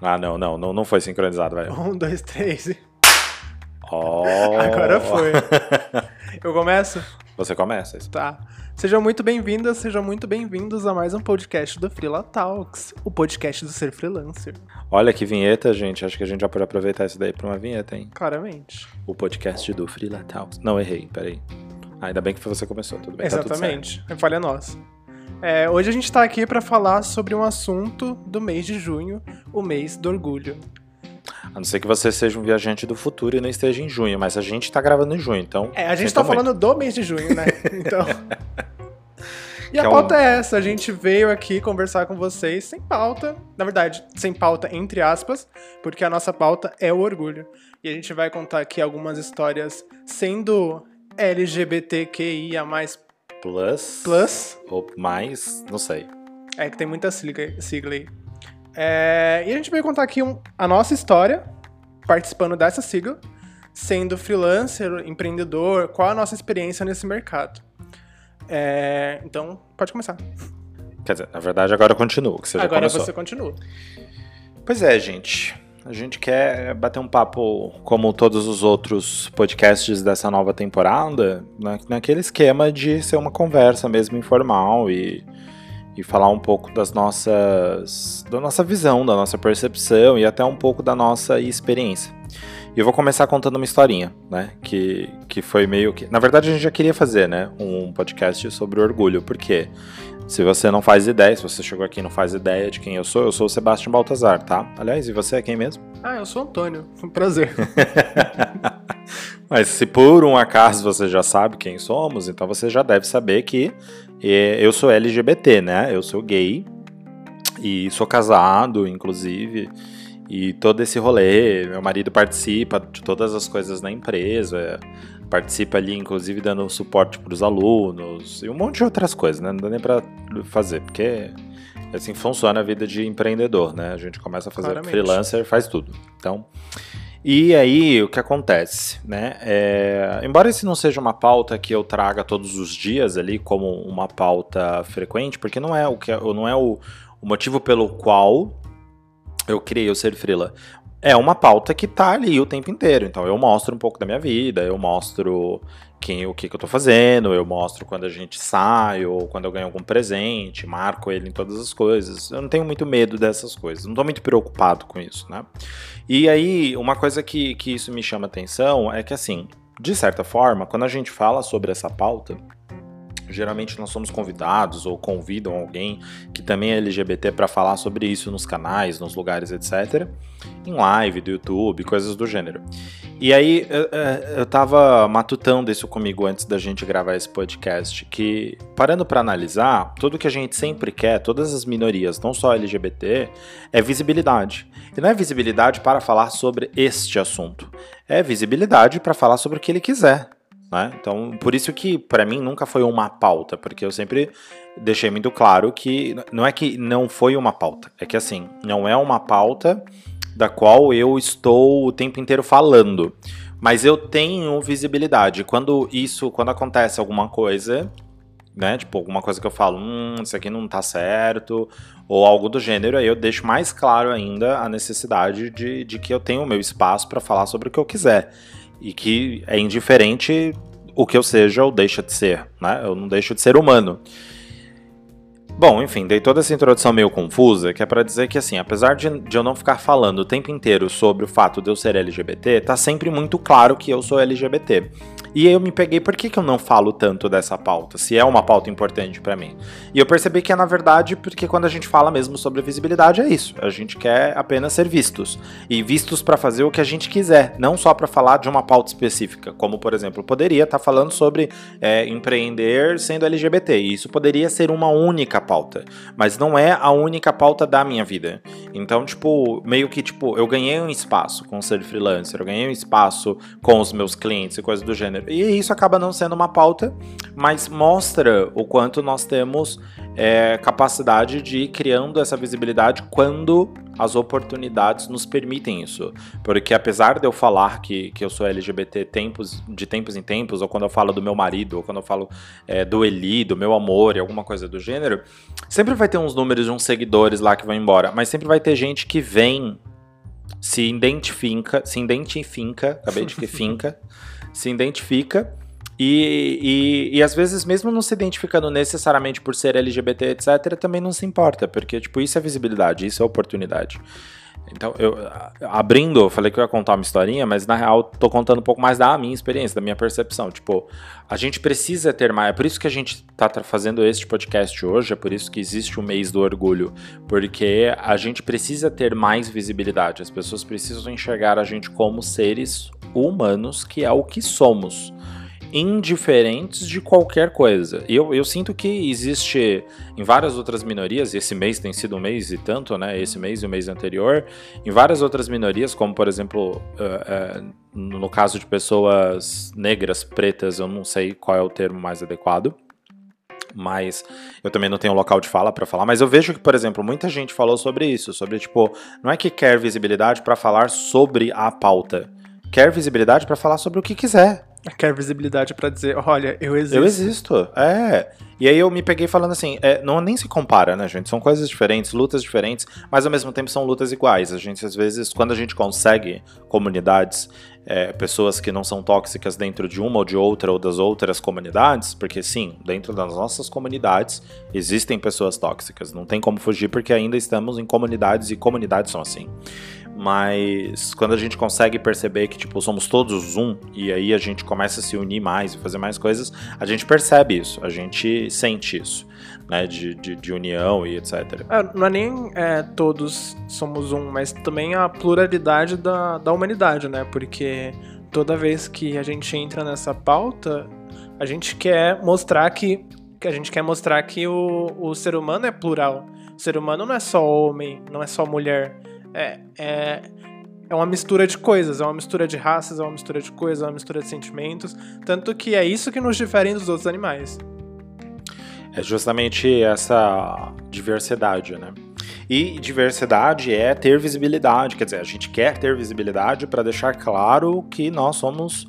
Ah, não, não, não, não foi sincronizado, velho. Um, dois, três. e- Oh. Agora foi. Eu começo? Você começa. isso. Tá. Sejam muito bem-vindas, sejam muito bem-vindos a mais um podcast do Freela Talks, o podcast do ser freelancer, Olha que vinheta, gente. Acho que a gente já pode aproveitar isso daí pra uma vinheta, hein? claramente. O podcast do Freela Talks. Não, errei, peraí. Ah, ainda bem que você começou, tudo bem. tá tudo certo. Exatamente. É falha nossa. É, hoje a gente tá aqui pra falar sobre um assunto do mês de junho, o mês do orgulho. A não ser que você seja um viajante do futuro e não esteja em junho, mas a gente tá gravando em junho, então. É, a gente tá muito. falando do mês de junho, né? Então. E a é pauta é essa, a gente veio aqui conversar com vocês sem pauta, na verdade, sem pauta entre aspas, porque a nossa pauta é o orgulho. E a gente vai contar aqui algumas histórias sendo LGBTQIA+, Plus. plus, Ou mais, não sei. é que tem muita sigla, sigla aí. É, e a gente veio contar aqui um- a nossa história, participando dessa sigla, sendo freelancer, empreendedor, qual a nossa experiência nesse mercado. É, então, pode começar. Quer dizer, na verdade, agora eu continuo, que você já Agora começou. você continua. Pois é, gente. A gente quer bater um papo como todos os outros podcasts dessa nova temporada, na, naquele esquema de ser uma conversa mesmo informal e, e falar um pouco das nossas. da nossa visão, da nossa percepção e até um pouco da nossa experiência. E eu vou começar contando uma historinha, né? Que, que foi meio que. Na verdade, a gente já queria fazer, né? Um podcast sobre orgulho, porque se você não faz ideia, se você chegou aqui e não faz ideia de quem eu sou, eu sou o Sebastião Baltazar, tá? Aliás, e você é quem mesmo? Ah, eu sou o Antônio. Um prazer. Mas se por um acaso você já sabe quem somos, então você já deve saber que eh, eu sou LGBT, né? Eu sou gay e sou casado, inclusive. E todo esse rolê, meu marido participa de todas as coisas na empresa, participa ali, inclusive, dando suporte para os alunos e um monte de outras coisas, né? Não dá nem para fazer, porque é assim funciona a vida de empreendedor, né? A gente começa a fazer Claramente. freelancer, faz tudo. Então, e aí, o que acontece, né? É, embora isso não seja uma pauta que eu traga todos os dias ali como uma pauta frequente, porque não é o que não é o, o motivo pelo qual eu criei o Ser Freela. É uma pauta que tá ali o tempo inteiro. Então eu mostro um pouco da minha vida, eu mostro quem, o que, que eu tô fazendo, eu mostro quando a gente sai, ou quando eu ganho algum presente, marco ele em todas as coisas. Eu não tenho muito medo dessas coisas, não tô muito preocupado com isso, né? E aí, uma coisa que, que isso me chama atenção é que, assim, de certa forma, quando a gente fala sobre essa pauta, geralmente nós somos convidados ou convidam alguém que também é LGBT para falar sobre isso nos canais, nos lugares, etc. Em live do YouTube, coisas do gênero. E aí eu, eu- eu tava matutando isso comigo antes da gente gravar esse podcast, que parando para analisar, tudo que a gente sempre quer, todas as minorias, não só LGBT, é visibilidade. E não é visibilidade para falar sobre este assunto, é visibilidade para falar sobre o que ele quiser. Né? Então, por isso que para mim nunca foi uma pauta, porque eu sempre deixei muito claro que não é que não foi uma pauta, é que assim, não é uma pauta da qual eu estou o tempo inteiro falando, mas eu tenho visibilidade. Quando isso, quando acontece alguma coisa, né, tipo alguma coisa que eu falo, hum, isso aqui não tá certo, ou algo do gênero, aí eu deixo mais claro ainda a necessidade de, de que eu tenho o meu espaço para falar sobre o que eu quiser e que é indiferente o que eu seja ou deixa de ser, né? Eu não deixo de ser humano. Bom, enfim, dei toda essa introdução meio confusa, que é pra dizer que, assim, apesar de, de eu não ficar falando o tempo inteiro sobre o fato de eu ser LGBT, tá sempre muito claro que eu sou LGBT. E aí eu me peguei, por que, que eu não falo tanto dessa pauta, se é uma pauta importante pra mim? E eu percebi que é, na verdade, porque quando a gente fala mesmo sobre visibilidade, é isso. A gente quer apenas ser vistos. E vistos pra fazer o que a gente quiser, não só pra falar de uma pauta específica. Como, por exemplo, poderia estar falando sobre é, empreender sendo LGBT. E isso poderia ser uma única pauta. Mas não é a única pauta da minha vida. Então, tipo, meio que, tipo, eu ganhei um espaço com ser freelancer, eu ganhei um espaço com os meus clientes e coisas do gênero. E isso acaba não sendo uma pauta, mas mostra o quanto nós temos é, capacidade de ir criando essa visibilidade quando as oportunidades nos permitem isso. Porque apesar de eu falar que, que eu sou LGBT tempos, de tempos em tempos, ou quando eu falo do meu marido, ou quando eu falo é, do Eli, do meu amor e alguma coisa do gênero, sempre vai ter uns números de uns seguidores lá que vão embora, mas sempre vai ter gente que vem se identifica, se identifica, acabei de que finca, se identifica e, e, e, às vezes, mesmo não se identificando necessariamente por ser LGBT, etc., também não se importa, porque, tipo, isso é visibilidade, isso é oportunidade. Então, eu abrindo, eu falei que eu ia contar uma historinha, mas na real tô contando um pouco mais da minha experiência, da minha percepção. Tipo, a gente precisa ter mais. É por isso que a gente tá fazendo este podcast hoje, é por isso que existe o mês do orgulho, porque a gente precisa ter mais visibilidade. As pessoas precisam enxergar a gente como seres humanos, que é o que somos indiferentes de qualquer coisa. Eu, eu sinto que existe em várias outras minorias, e esse mês tem sido um mês e tanto, né? Esse mês e o mês anterior, em várias outras minorias, como por exemplo, uh, uh, no caso de pessoas negras, pretas, eu não sei qual é o termo mais adequado mas eu também não tenho local de fala para falar, mas eu vejo que, por exemplo, muita gente falou sobre isso, sobre tipo, não é que quer visibilidade para falar sobre a pauta, quer visibilidade para falar sobre o que quiser. Quer visibilidade para dizer, olha, eu existo. Eu existo, é. E aí eu me peguei falando assim, é, não nem se compara, né, gente? São coisas diferentes, lutas diferentes, mas ao mesmo tempo são lutas iguais. A gente, às vezes, quando a gente consegue comunidades, é, pessoas que não são tóxicas dentro de uma ou de outra ou das outras comunidades, porque sim, dentro das nossas comunidades existem pessoas tóxicas, não tem como fugir porque ainda estamos em comunidades e comunidades são assim. Mas quando a gente consegue perceber que, tipo, somos todos um, e aí a gente começa a se unir mais e fazer mais coisas, a gente percebe isso, a gente sente isso, né? De, de, de união e etc. É, não é nem é, todos somos um, mas também a pluralidade da, da humanidade, né? Porque toda vez que a gente entra nessa pauta, a gente quer mostrar que, que a gente quer mostrar que o, o ser humano é plural. O ser humano não é só homem, não é só mulher é, é, é uma mistura de coisas, é uma mistura de raças, é uma mistura de coisas, é uma mistura de sentimentos. Tanto que é isso que nos difere dos outros animais. É justamente essa diversidade, né? E diversidade é ter visibilidade, quer dizer, a gente quer ter visibilidade para deixar claro que nós somos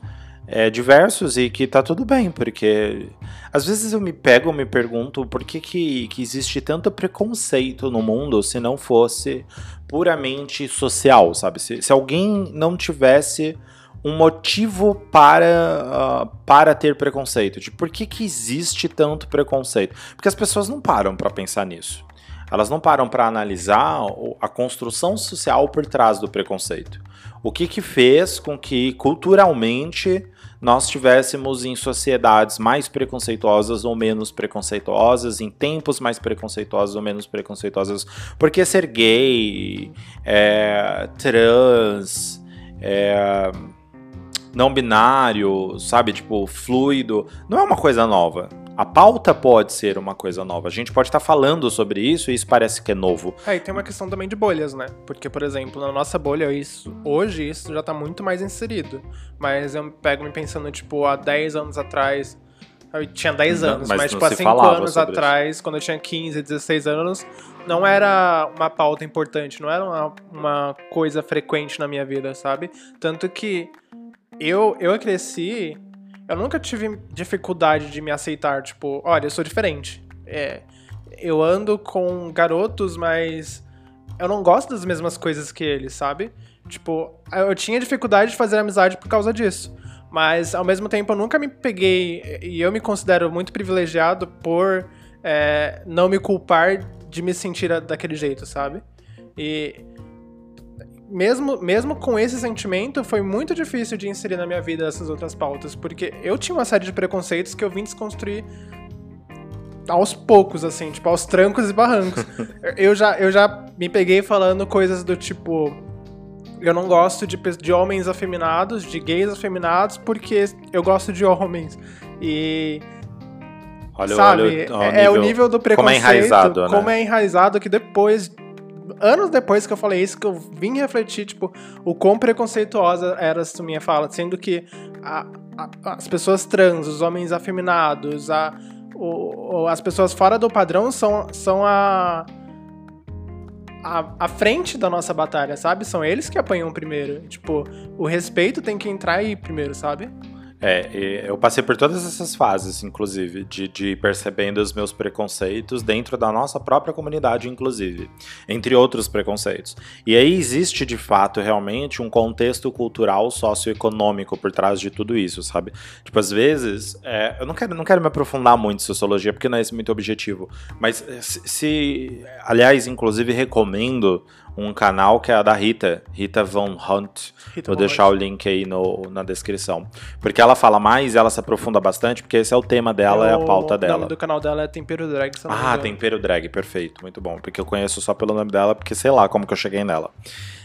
é, diversos e que tá tudo bem, porque às vezes eu me pego e me pergunto por que, que, que existe tanto preconceito no mundo se não fosse puramente social, sabe? Se, se alguém não tivesse um motivo para, uh, para ter preconceito, de por que, que existe tanto preconceito. Porque as pessoas não param para pensar nisso. Elas não param para analisar a construção social por trás do preconceito. O que, que fez com que culturalmente nós estivéssemos em sociedades mais preconceituosas ou menos preconceituosas, em tempos mais preconceituosos ou menos preconceituosas, porque ser gay, é, trans, é, não binário, sabe, tipo, fluido, não é uma coisa nova. A pauta pode ser uma coisa nova. A gente pode estar falando sobre isso e isso parece que é novo. É, e tem uma questão também de bolhas, né? Porque, por exemplo, na nossa bolha, isso, hoje isso já tá muito mais inserido. Mas eu pego me pensando, tipo, há 10 anos atrás. Eu tinha 10 anos, não, mas, mas tipo, há 5 anos atrás, isso. quando eu tinha 15, 16 anos, não era uma pauta importante, não era uma, uma coisa frequente na minha vida, sabe? Tanto que eu, eu cresci eu nunca tive dificuldade de me aceitar, tipo, olha, eu sou diferente. É, eu ando com garotos, mas eu não gosto das mesmas coisas que eles, sabe? Tipo, eu tinha dificuldade de fazer amizade por causa disso. Mas ao mesmo tempo eu nunca me peguei, e eu me considero muito privilegiado por é, não me culpar de me sentir daquele jeito, sabe? E mesmo, mesmo com esse sentimento, foi muito difícil de inserir na minha vida essas outras pautas, porque eu tinha uma série de preconceitos que eu vim desconstruir aos poucos, assim, tipo, aos trancos e barrancos. eu, já, eu já me peguei falando coisas do tipo. Eu não gosto de, de homens afeminados, de gays afeminados, porque eu gosto de homens. E. Olha, sabe, olha, olha é, é, o nível do preconceito. Como é enraizado, né? Como é enraizado que depois anos depois que eu falei isso, que eu vim refletir, tipo, o quão preconceituosa era essa minha fala, sendo que a, a, as pessoas trans, os homens afeminados, a, o, as pessoas fora do padrão são, são a, a, a frente da nossa batalha, sabe? São eles que apanham primeiro. Tipo, o respeito tem que entrar aí primeiro, sabe? É, eu passei por todas essas fases, inclusive, de, de percebendo os meus preconceitos dentro da nossa própria comunidade, inclusive, entre outros preconceitos. E aí existe, de fato, realmente um contexto cultural, socioeconômico por trás de tudo isso, sabe? Tipo, às vezes, é, eu não quero, não quero me aprofundar muito em sociologia, porque não é esse muito objetivo, mas se, se aliás, inclusive, recomendo um canal que é a da Rita, Rita Von Hunt. Rita Vou Von deixar Hunt. o link aí no, na descrição. Porque ela fala mais, ela se aprofunda bastante, porque esse é o tema dela, é, é a pauta dela. O nome do canal dela é Tempero Drag. Ah, Tempero Drag, perfeito, muito bom. Porque eu conheço só pelo nome dela, porque sei lá como que eu cheguei nela.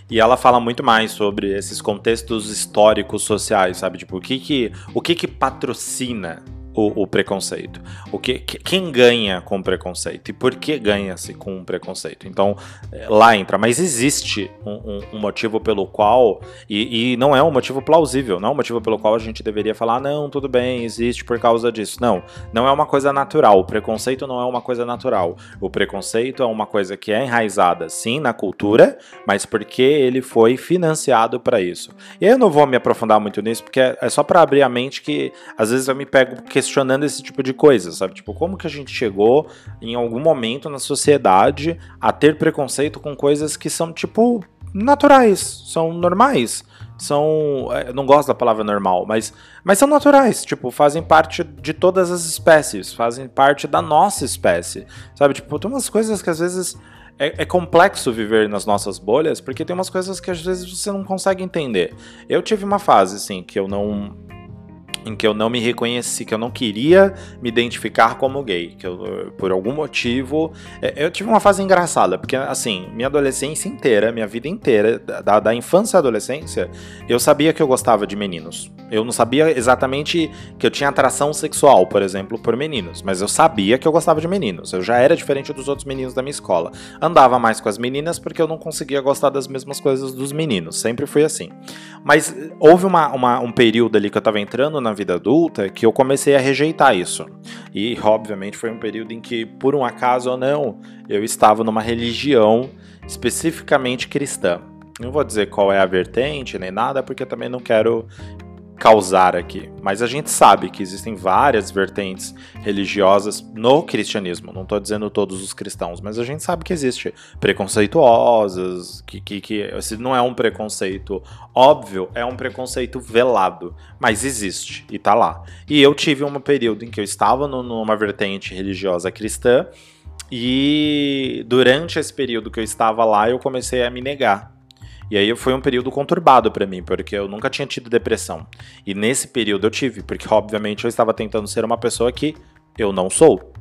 E ela fala muito mais sobre esses contextos históricos sociais, sabe? Tipo, o que que, o que, que patrocina o, o, preconceito. O que, quem ganha com preconceito e por que ganha-se com preconceito. Então é, lá entra, mas existe um, um, um motivo pelo qual e, e, não é um motivo plausível, não é um motivo pelo qual a gente deveria falar não, tudo bem, existe por causa disso. Não, não é uma coisa natural. O preconceito não é uma coisa natural. O preconceito é uma coisa que é enraizada, sim, na cultura, mas porque ele foi financiado para isso. E eu não vou me aprofundar muito nisso porque é, é só para abrir a mente que às vezes eu me pego que questionando esse tipo de coisa, sabe? Tipo, como que a gente chegou em algum momento na sociedade a ter preconceito com coisas que são, tipo, naturais, são normais, são. É, eu não gosto da palavra normal, mas, mas são naturais, tipo, fazem parte de todas as espécies, fazem parte da nossa espécie, sabe? Tipo, tem umas coisas que às vezes. É, é, complexo viver nas nossas bolhas, porque tem umas coisas que às vezes você não consegue entender. Eu tive uma fase, assim, que eu não em que eu não me reconheci, que eu não queria me identificar como gay, que eu, por algum motivo, é, eu tive uma fase engraçada, porque assim, minha adolescência inteira, minha vida inteira, da, da infância à adolescência, eu sabia que eu gostava de meninos. Eu não sabia exatamente que eu tinha atração sexual, por exemplo, por meninos, mas eu sabia que eu gostava de meninos. Eu já era diferente dos outros meninos da minha escola. Andava mais com as meninas porque eu não conseguia gostar das mesmas coisas dos meninos. Sempre foi assim. Mas houve uma, uma, um período ali que eu tava entrando na vida adulta que eu comecei a rejeitar isso. E, obviamente, foi um período em que, por um acaso ou não, eu estava numa religião especificamente cristã. Não vou dizer qual é a vertente nem nada, porque também não quero causar aqui. Mas a gente sabe que existem várias vertentes religiosas no cristianismo. Não estou dizendo todos os cristãos, mas a gente sabe que existe preconceituosas, que, que, que se não é um preconceito óbvio, é um preconceito velado. Mas existe e está lá. E eu tive um período em que eu estava no, numa vertente religiosa cristã. E durante esse período que eu estava lá, eu comecei a me negar e aí foi um período conturbado para mim, porque eu nunca tinha tido depressão. E nesse período eu tive, porque obviamente eu estava tentando ser uma pessoa que eu não sou,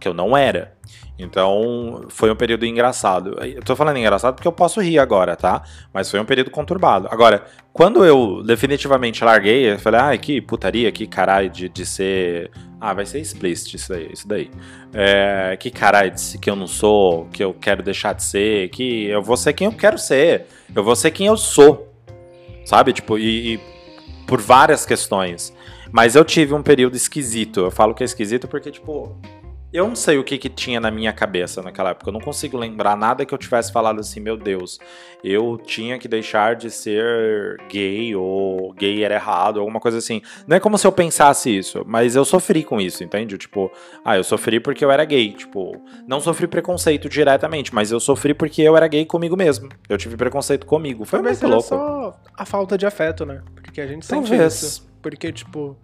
que eu não era. Então, foi um período engraçado. Eu tô falando engraçado porque eu posso rir agora, tá? Mas foi um período conturbado. Agora, quando eu definitivamente larguei, eu falei, ai, ah, que putaria, que caralho de, de ser. Ah, vai ser explícito isso daí. Isso daí. É, que caralho de que eu não sou, que eu quero deixar de ser, que eu vou ser quem eu quero ser. Eu vou ser quem eu sou. Sabe? Tipo, e, e por várias questões. Mas eu tive um período esquisito. Eu falo que é esquisito porque, tipo, eu não sei o que, que tinha na minha cabeça naquela época. Eu não consigo lembrar nada que eu tivesse falado assim, meu Deus, eu tinha que deixar de ser gay ou gay era errado, alguma coisa assim. Não é como se eu pensasse isso, mas eu sofri com isso, entende? Tipo, ah, eu sofri porque eu era gay. Tipo, não sofri preconceito diretamente, mas eu sofri porque eu era gay comigo mesmo. Eu tive preconceito comigo. Foi muito louco. só a falta de afeto, né? Porque a gente sente Talvez. isso. Porque, tipo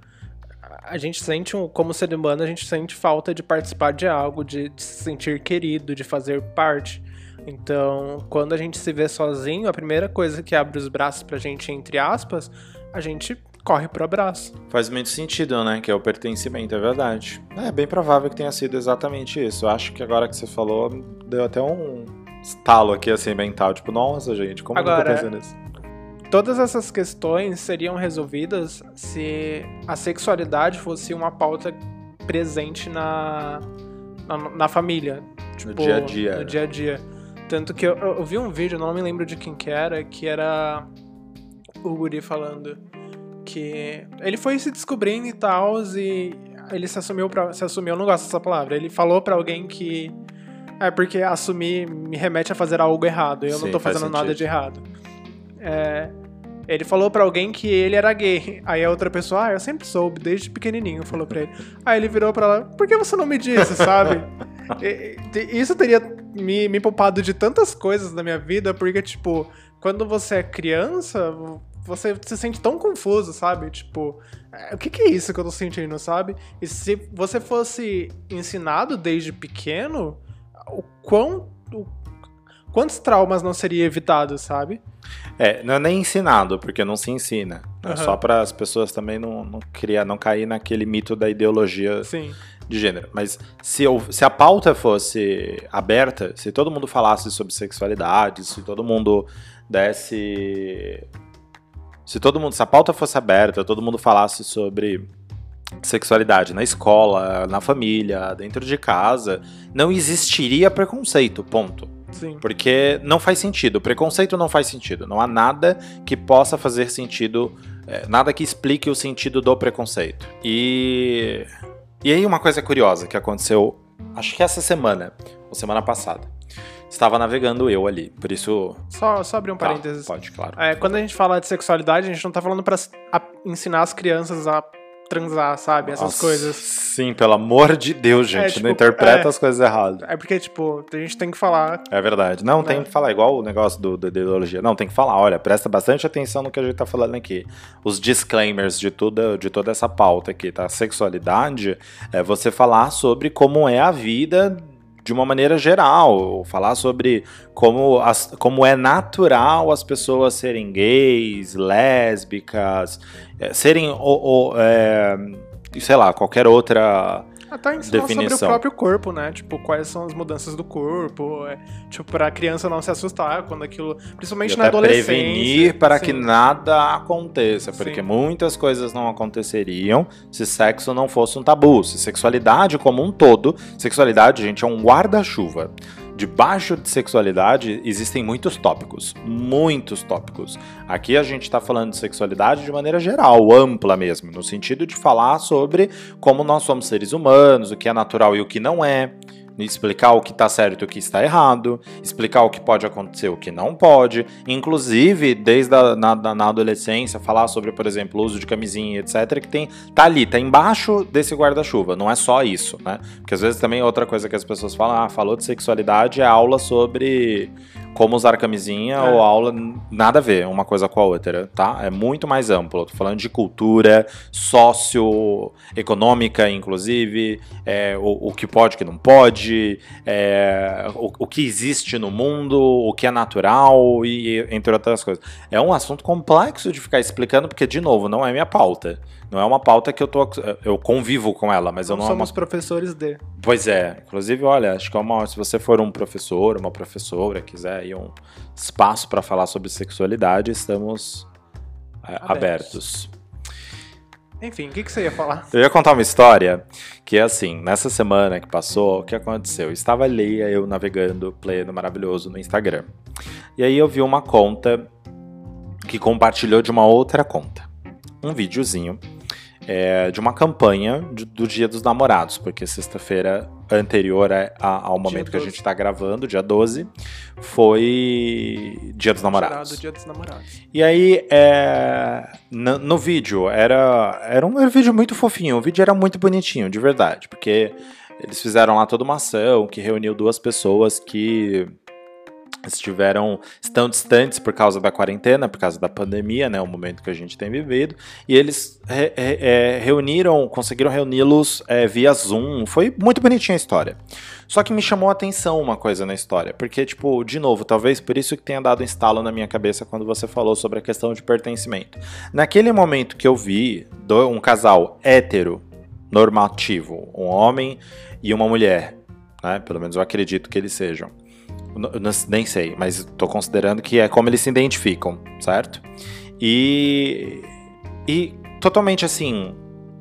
a gente sente, um, como ser humano, a gente sente falta de participar de algo, de, de se sentir querido, de fazer parte. Então, quando a gente se vê sozinho, a primeira coisa que abre os braços pra gente, entre aspas, a gente corre pro abraço. Faz muito sentido, né? Que é o pertencimento, é verdade. É bem provável que tenha sido exatamente isso. Eu acho que agora que você falou, deu até um estalo aqui assim mental. Tipo, nossa, gente, como agora, eu tô pensando nisso? Todas essas questões seriam resolvidas se a sexualidade fosse uma pauta presente na, na, na família. Tipo, no dia a dia. No dia a dia. Tanto que eu, eu, vi um vídeo, não me lembro de quem que era, que era o Guri falando que ele foi se descobrindo e tal, e ele se assumiu pra, se assumiu, eu não gosto dessa palavra, ele falou para alguém que é porque assumir me remete a fazer algo errado, e eu Sim, não tô fazendo nada de errado. É, Ele falou pra alguém que ele era gay. Aí a outra pessoa, ah, eu sempre soube, desde pequenininho, falou pra ele. Aí ele virou pra ela, por que você não me disse, sabe? E- Isso teria me, me poupado de tantas coisas na minha vida, porque, tipo, quando você é criança, você se sente tão confuso, sabe? Tipo, é, o que, que é isso que eu tô sentindo, sabe? E se você fosse ensinado desde pequeno, o quão. o- quantos traumas não seria evitado, sabe? É, não é nem ensinado, porque não se ensina. É Aham. só para as pessoas também não, não criar, não cair naquele mito da ideologia Sim. de gênero. Mas se, eu, se a pauta fosse aberta, se todo mundo falasse sobre sexualidade, se todo mundo desse. Se todo mundo. Se a pauta fosse aberta, todo mundo falasse sobre sexualidade na escola, na família, dentro de casa, não existiria preconceito. Ponto. Sim. Porque não faz sentido. O preconceito não faz sentido. Não há nada que possa fazer sentido. é, nada que explique o sentido do preconceito. E. E aí, uma coisa curiosa que aconteceu, acho que essa semana, ou semana passada. Estava navegando eu ali, por isso. Só, só abrir um Tá, parênteses. pode, claro. É, quando a gente fala de sexualidade, a gente não tá falando pra s- a- ensinar as crianças a transar, sabe? Essas Nossa, coisas. Sim, pelo amor de Deus, gente. tipo, não interpreta é. as coisas erradas. É porque, tipo, a gente tem que falar. É verdade. Não, tem Né? que falar igual o negócio do, da ideologia. Não, tem que falar. Olha, presta bastante atenção no que a gente tá falando aqui. Os disclaimers de toda, de toda essa pauta aqui, tá? Sexualidade é você falar sobre como é a vida de uma maneira geral. Falar sobre como, as, como é natural as pessoas serem gays, lésbicas, é, serem. Ou, ou, é, sei lá, qualquer outra. Até ensinar sobre o Definição. próprio corpo, né? Tipo, quais são as mudanças do corpo. É, tipo, pra criança não se assustar quando aquilo. Principalmente E na adolescência. prevenir para que Sim. nada aconteça, porque Sim. muitas coisas não aconteceriam se sexo não fosse um tabu, se sexualidade como um todo, sexualidade, gente, é um guarda-chuva. Debaixo de sexualidade existem muitos tópicos, muitos tópicos. Aqui a gente está falando de sexualidade de maneira geral, ampla mesmo, no sentido de falar sobre como nós somos seres humanos, o que é natural e o que não é, explicar o que está certo e o que está errado, explicar o que pode acontecer e o que não pode, inclusive desde a, na, na- adolescência falar sobre, por exemplo, o uso de camisinha, etc, que tem tá ali, tá embaixo desse guarda-chuva, não é só isso, né? Porque às vezes também outra coisa que as pessoas falam, ah, falou de sexualidade é aula sobre como usar camisinha É. ou aula nada a ver uma coisa com a outra, tá? É muito mais amplo. Tô falando de cultura, socioeconômica, inclusive, é, o, o que pode, o que não pode, é, o, o que existe no mundo, o que é natural e entre outras coisas. É um assunto complexo de ficar explicando porque de novo não é minha pauta. Não é uma pauta que eu tô eu convivo com ela, mas eu Não não é uma somos professores de. Pois é, inclusive, olha, acho que é uma, se você for um professor, uma professora, quiser aí um espaço para falar sobre sexualidade, estamos é, Abertos. abertos. Enfim, o que, que você ia falar? Eu ia contar uma história que é assim, nessa semana que passou, o que aconteceu? Estava ali, eu navegando pleno, maravilhoso no Instagram. E aí eu vi uma conta que compartilhou de uma outra conta. Um videozinho é, de uma campanha de- do Dia dos Namorados, porque sexta-feira anterior a- a- ao momento que a 12. gente está gravando, dia 12, foi Dia dos Namorados. Dia dos namorados. E aí, é, no, no vídeo, era, era um, era um vídeo muito fofinho, o vídeo era muito bonitinho, de verdade, porque eles fizeram lá toda uma ação que reuniu duas pessoas que estiveram estão distantes por causa da quarentena, por causa da pandemia, né, o momento que a gente tem vivido, e eles re- re- é, reuniram, conseguiram reuni-los é, via Zoom, foi muito bonitinha a história. Só que me chamou a atenção uma coisa na história, porque, tipo, de novo, talvez por isso que tenha dado um estalo na minha cabeça quando você falou sobre a questão de pertencimento. Naquele momento que eu vi do- um casal hétero, normativo, um homem e uma mulher, né? Pelo menos eu acredito que eles sejam. Eu nem sei, mas tô considerando que é como eles se identificam, certo? E, e totalmente assim,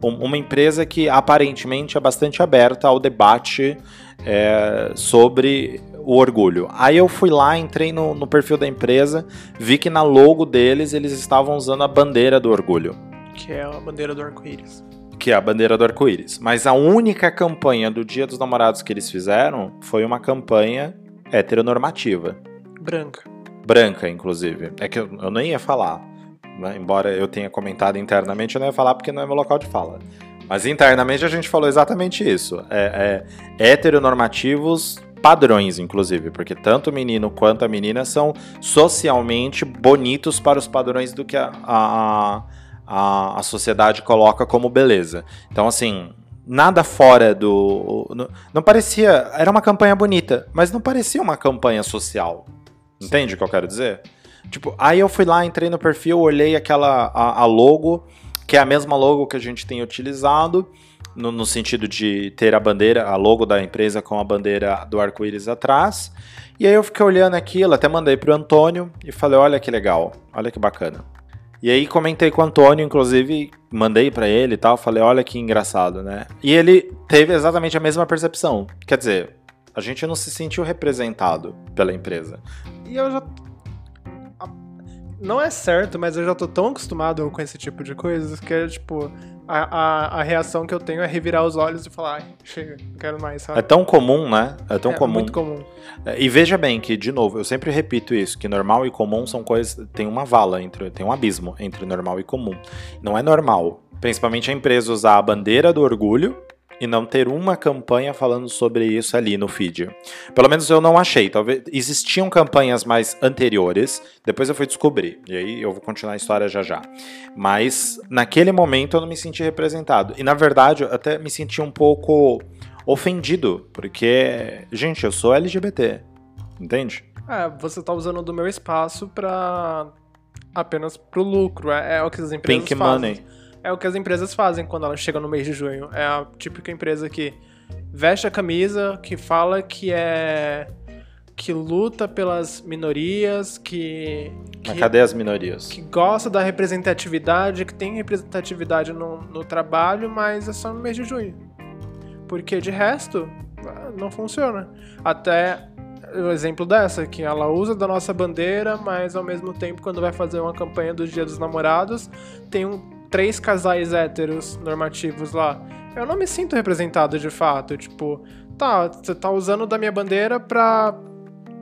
um- uma empresa que aparentemente é bastante aberta ao debate é, sobre o orgulho. Aí eu fui lá, entrei no, no perfil da empresa, vi que na logo deles eles estavam usando a bandeira do orgulho, Que é a bandeira do arco-íris. que é a bandeira do arco-íris. Mas a única campanha do Dia dos Namorados que eles fizeram foi uma campanha heteronormativa. Branca. Branca, inclusive. É que eu, eu nem ia falar. né? embora eu tenha comentado internamente, eu não ia falar porque não é meu local de fala. Mas internamente a gente falou exatamente isso. É, é heteronormativos padrões, inclusive, porque tanto o menino quanto a menina são socialmente bonitos para os padrões do que a, a, a, a sociedade coloca como beleza. Então, assim, nada fora do. Não, parecia. Era uma campanha bonita, mas não parecia uma campanha social. Entende o que eu quero dizer? Tipo, aí eu fui lá, entrei no perfil, olhei aquela a, a logo, que é a mesma logo que a gente tem utilizado, no, no sentido de ter a bandeira, a logo da empresa com a bandeira do arco-íris atrás. E aí eu fiquei olhando aquilo, até mandei pro Antônio e falei: olha que legal, olha que bacana. E aí comentei com o Antônio, inclusive mandei para ele e tal, falei, olha que engraçado, né? E ele teve exatamente a mesma percepção. Quer dizer, a gente não se sentiu representado pela empresa. E eu já não é certo, mas eu já tô tão acostumado com esse tipo de coisas que é tipo. A, a, a reação que eu tenho é revirar os olhos e falar, ai, chega, não quero mais, sabe? É tão comum, né? É tão é comum. muito comum. É, e veja bem que, de novo, eu sempre repito isso, que normal e comum são coisas. Tem uma vala entre. Tem um abismo entre normal e comum. Não é normal. Principalmente a empresa usar a bandeira do orgulho e não ter uma campanha falando sobre isso ali no feed. Pelo menos eu não achei. Talvez existiam campanhas mais anteriores, depois eu fui descobrir. E aí eu vou continuar a história já já. Mas naquele momento eu não me senti representado. E na verdade eu até me senti um pouco ofendido, porque, gente, eu sou LGBT. Entende? É, você tá usando do meu espaço para apenas pro lucro. É, é o que as empresas Pink fazem. money. É o que as empresas fazem quando elas chegam no mês de junho. É a típica empresa que veste a camisa, que fala que é. que luta pelas minorias, que. Mas que, cadê as minorias? que gosta da representatividade, que tem representatividade no, no trabalho, mas é só no mês de junho. Porque de resto, não funciona. Até o exemplo dessa, que ela usa da nossa bandeira, mas ao mesmo tempo, quando vai fazer uma campanha dos Dia dos Namorados, tem um, três casais héteros normativos lá. Eu não me sinto representado de fato. Tipo, tá, você tá usando da minha bandeira pra.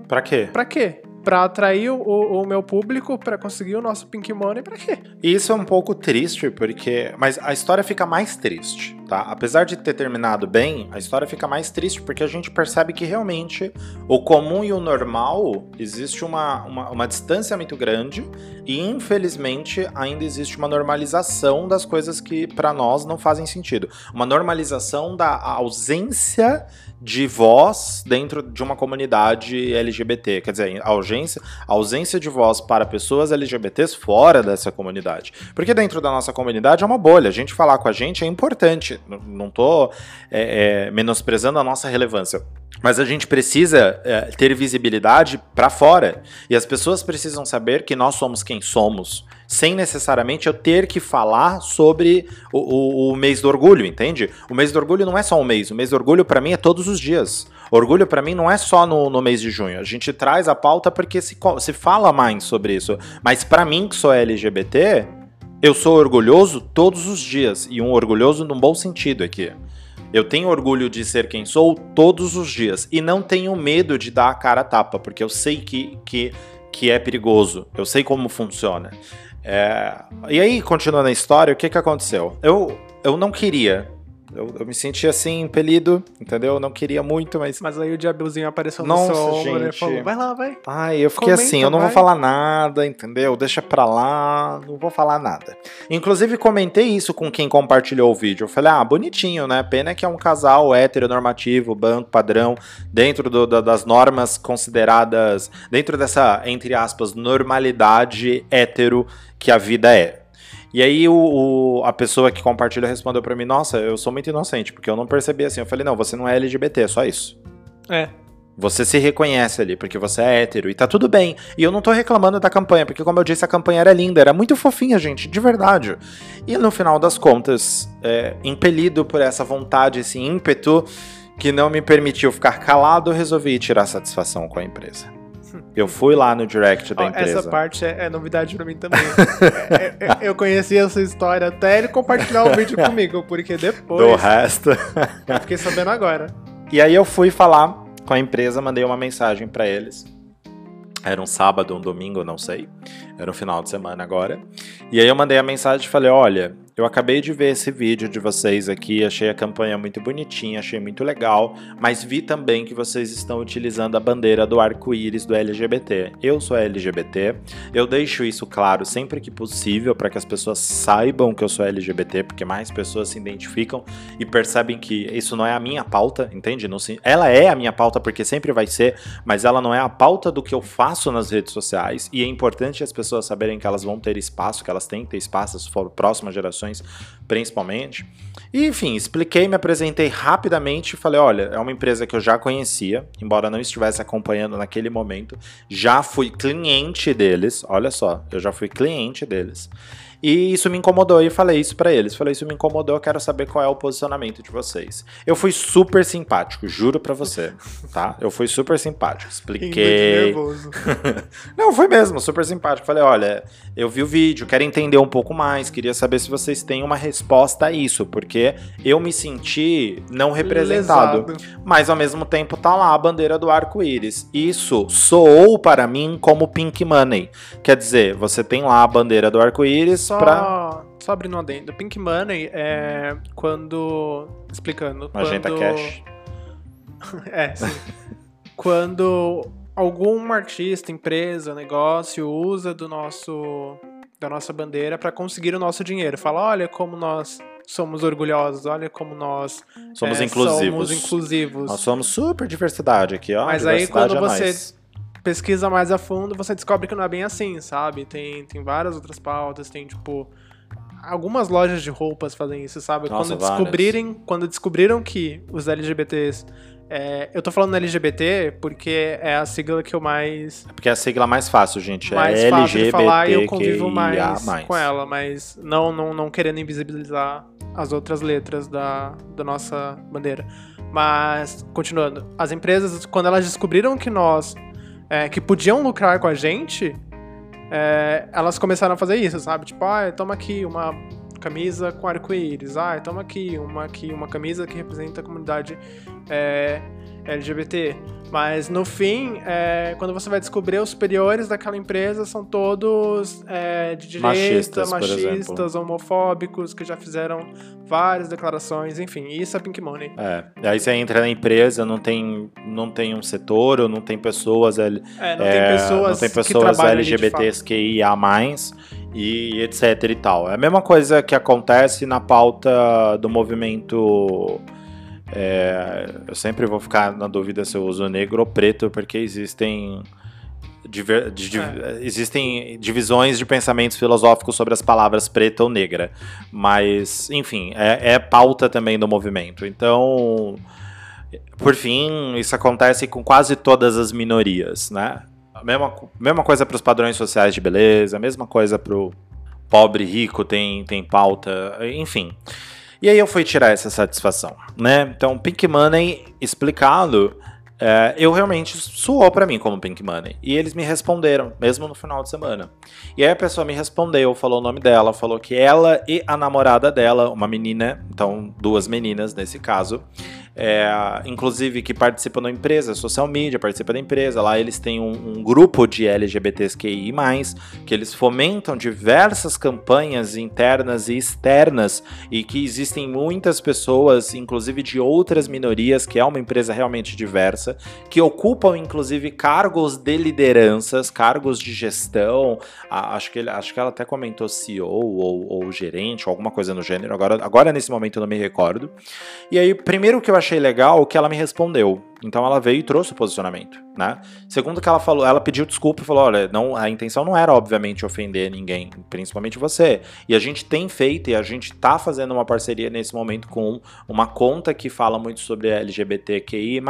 Pra quê? pra quê? Pra atrair o, o meu público, pra conseguir o nosso Pink Money, pra quê? E isso é um pouco triste, porque. Mas a história fica mais triste, tá? Apesar de ter terminado bem, a história fica mais triste porque a gente percebe que realmente o comum e o normal existe uma, uma, uma distância muito grande e, infelizmente, ainda existe uma normalização das coisas que para nós não fazem sentido. Uma normalização da ausência de voz dentro de uma comunidade LGBT. Quer dizer, a ausência, a ausência de voz para pessoas LGBTs fora dessa comunidade. Porque dentro da nossa comunidade é uma bolha. A gente falar com a gente é importante. Não tô é, é, menosprezando a nossa relevância. Mas a gente precisa é, ter visibilidade para fora. E as pessoas precisam saber que nós somos quem somos. Sem necessariamente eu ter que falar sobre o, o- o mês do orgulho, entende? O mês do orgulho não é só um mês. O mês do orgulho para mim é todos os dias. Orgulho para mim não é só no, no mês de junho. A gente traz a pauta porque se, se fala mais sobre isso. Mas para mim, que sou LGBT, eu sou orgulhoso todos os dias. E um orgulhoso num bom sentido aqui. Eu tenho orgulho de ser quem sou todos os dias. E não tenho medo de dar a cara a tapa, porque eu sei que, que, que é perigoso. Eu sei como funciona. É, E aí, continuando a história, o que, que aconteceu? Eu, eu não queria. Eu, eu me senti assim, impelido, entendeu? Eu não queria muito, mas. Mas aí o diabelzinho apareceu no Nossa, e gente. falou: vai lá, vai. Ai, eu fiquei Comenta, assim, eu não vou vai. falar nada, entendeu? Deixa pra lá, não vou falar nada. Inclusive, comentei isso com quem compartilhou o vídeo. Eu falei, ah, bonitinho, né? Pena que é um casal heteronormativo, banco padrão, dentro do- da- das normas consideradas, dentro dessa, entre aspas, normalidade hétero que a vida é. E aí o, o- a pessoa que compartilha respondeu pra mim, nossa, eu sou muito inocente, porque eu não percebi assim. Eu falei, não, você não é LGBT, é só isso. É. Você se reconhece ali, porque você é hétero, e tá tudo bem. E eu não tô reclamando da campanha, porque como eu disse, a campanha era linda, era muito fofinha, gente, de verdade. E no final das contas, é, impelido por essa vontade, esse ímpeto, que não me permitiu ficar calado, eu resolvi tirar satisfação com a empresa. Eu fui lá no direct da Ó, empresa. essa parte é, é novidade pra mim também. É, é, é, eu conheci essa história até ele compartilhar o vídeo comigo, porque Do depois resto. eu fiquei sabendo agora. E aí eu fui falar com a empresa, mandei uma mensagem pra eles. Era um sábado, um domingo, não sei. Era um final de semana agora. E aí eu mandei a mensagem e falei: olha, eu acabei de ver esse vídeo de vocês aqui, achei a campanha muito bonitinha, achei muito legal, mas vi também que vocês estão utilizando a bandeira do arco-íris do LGBT. Eu sou LGBT, eu deixo isso claro sempre que possível para que as pessoas saibam que eu sou LGBT, porque mais pessoas se identificam e percebem que isso não é a minha pauta, entende? Não se... Ela é a minha pauta porque sempre vai ser, mas ela não é a pauta do que eu faço nas redes sociais e é importante as pessoas saberem que elas vão ter espaço, que elas têm que ter espaço, for próximas gerações principalmente. E, enfim, expliquei, me apresentei rapidamente e falei: olha, é uma empresa que eu já conhecia, embora não estivesse acompanhando naquele momento, já fui cliente deles. Olha só, eu já fui cliente deles. E isso me incomodou e falei isso para eles. Falei, isso me incomodou, eu quero saber qual é o posicionamento de vocês. Eu fui super simpático, juro para você, tá? Eu fui super simpático, expliquei. Não, foi mesmo, super simpático. Falei, olha, eu vi o vídeo, quero entender um pouco mais, queria saber se vocês têm uma resposta a isso, porque eu me senti não representado. Lesado. Mas ao mesmo tempo tá lá a bandeira do arco-íris. Isso soou para mim como pink money. Quer dizer, você tem lá a bandeira do arco-íris só, pra... só abrindo um adendo. Pink Money é quando. Explicando. Magenta quando... Cash. é, sim. quando algum artista, empresa, negócio usa do nosso da nossa bandeira para conseguir o nosso dinheiro. Fala, olha como nós somos orgulhosos, olha como nós somos, é, inclusivos. somos inclusivos. Nós somos super diversidade aqui, ó. Mas aí quando é você nós pesquisa mais a fundo, você descobre que não é bem assim, sabe? Tem, tem várias outras pautas, tem tipo. Algumas lojas de roupas fazem isso, sabe? Nossa, quando descobrirem, quando descobriram que os LGBTs é, eu tô falando LGBT porque é a sigla que eu mais. É porque é a sigla mais fácil, gente. É mais é fácil LGBT de falar e eu convivo mais, mais, com ela, mas não, não, não querendo invisibilizar as outras letras da, da nossa bandeira. Mas, continuando, as empresas, quando elas descobriram que nós é, que podiam lucrar com a gente, é, elas começaram a fazer isso, sabe? Tipo, ah, toma aqui uma camisa com arco-íris, ah, toma aqui uma, aqui uma camisa que representa a comunidade é, LGBT. Mas no fim, é, quando você vai descobrir, os superiores daquela empresa são todos é, de direita, machistas, machistas homofóbicos, que já fizeram várias declarações, enfim, isso é Pink Money. É, aí você entra na empresa, não tem, não tem um setor, ou não tem pessoas, é, não tem pessoas, não tem pessoas LGBTs que ia mais e etc e tal. É a mesma coisa que acontece na pauta do movimento é, eu sempre vou ficar na dúvida se eu uso negro ou preto, porque existem, diver, de, é. existem divisões de pensamentos filosóficos sobre as palavras preta ou negra. Mas, enfim, é, é pauta também do movimento. Então, por fim, isso acontece com quase todas as minorias, né? A mesma, mesma coisa para os padrões sociais de beleza, a mesma coisa para o pobre rico tem, tem pauta, enfim. E aí eu fui tirar essa satisfação, né? Então, Pink Money explicado, é, eu realmente suou para mim como Pink Money. E eles me responderam, mesmo no final de semana. E aí a pessoa me respondeu, falou o nome dela, falou que ela e a namorada dela, uma menina, então duas meninas nesse caso, é, inclusive que participam da empresa, social media, participa da empresa. Lá eles têm um, um grupo de LGBTQI, que eles fomentam diversas campanhas internas e externas, e que existem muitas pessoas, inclusive de outras minorias, que é uma empresa realmente diversa, que ocupam inclusive cargos de lideranças, cargos de gestão. acho, que ele, acho que ela até comentou CEO ou, ou gerente, ou alguma coisa no gênero. Agora, agora nesse momento eu não me recordo. E aí, primeiro que eu achei achei legal que ela me respondeu. Então ela veio e trouxe o posicionamento, né? Segundo que ela falou, ela pediu desculpa e falou: olha, não, a intenção não era, obviamente, ofender ninguém, principalmente você. E a gente tem feito e a gente tá fazendo uma parceria nesse momento com uma conta que fala muito sobre LGBTQI,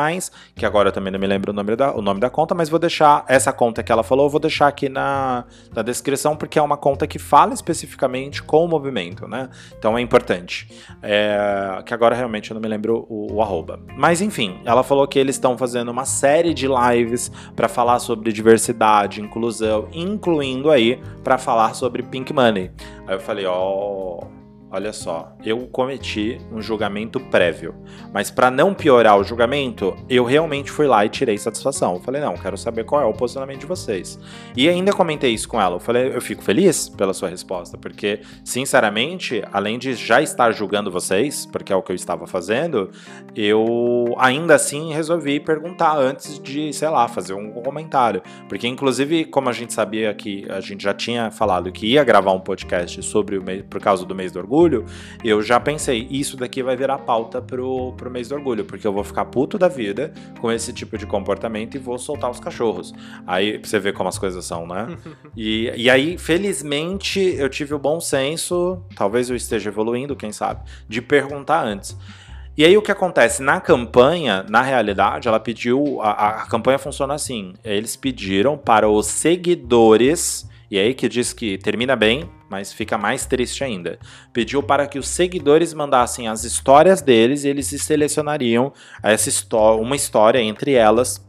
que agora também não me lembro o nome, da, o nome da conta, mas vou deixar essa conta que ela falou, eu vou deixar aqui na, na descrição, porque é uma conta que fala especificamente com o movimento, né? Então é importante. É, que agora realmente eu não me lembro o, o arroba. Mas enfim, ela falou que eles estão fazendo uma série de lives para falar sobre diversidade, inclusão, incluindo aí para falar sobre Pink Money. Aí eu falei, ó, oh, olha só, eu cometi um julgamento prévio, mas para não piorar o julgamento, eu realmente fui lá e tirei satisfação. Eu falei, não, quero saber qual é o posicionamento de vocês. E ainda comentei isso com ela. Eu falei, eu fico feliz pela sua resposta, porque, sinceramente, além de já estar julgando vocês, porque é o que eu estava fazendo, eu ainda assim resolvi perguntar antes de, sei lá, fazer um comentário. Porque, inclusive, como a gente sabia que a gente já tinha falado que ia gravar um podcast sobre o mês, por causa do mês do orgulho orgulho, eu já pensei, isso daqui vai virar pauta pro, pro mês do orgulho, porque eu vou ficar puto da vida com esse tipo de comportamento e vou soltar os cachorros. Aí você vê como as coisas são, né? e, e aí, felizmente, eu tive o bom senso, talvez eu esteja evoluindo, quem sabe, de perguntar antes. E aí o que acontece? Na campanha, na realidade, ela pediu. A, a campanha funciona assim. Eles pediram para os seguidores e aí que diz que termina bem, mas fica mais triste ainda. Pediu para que os seguidores mandassem as histórias deles e eles selecionariam essa uma história entre elas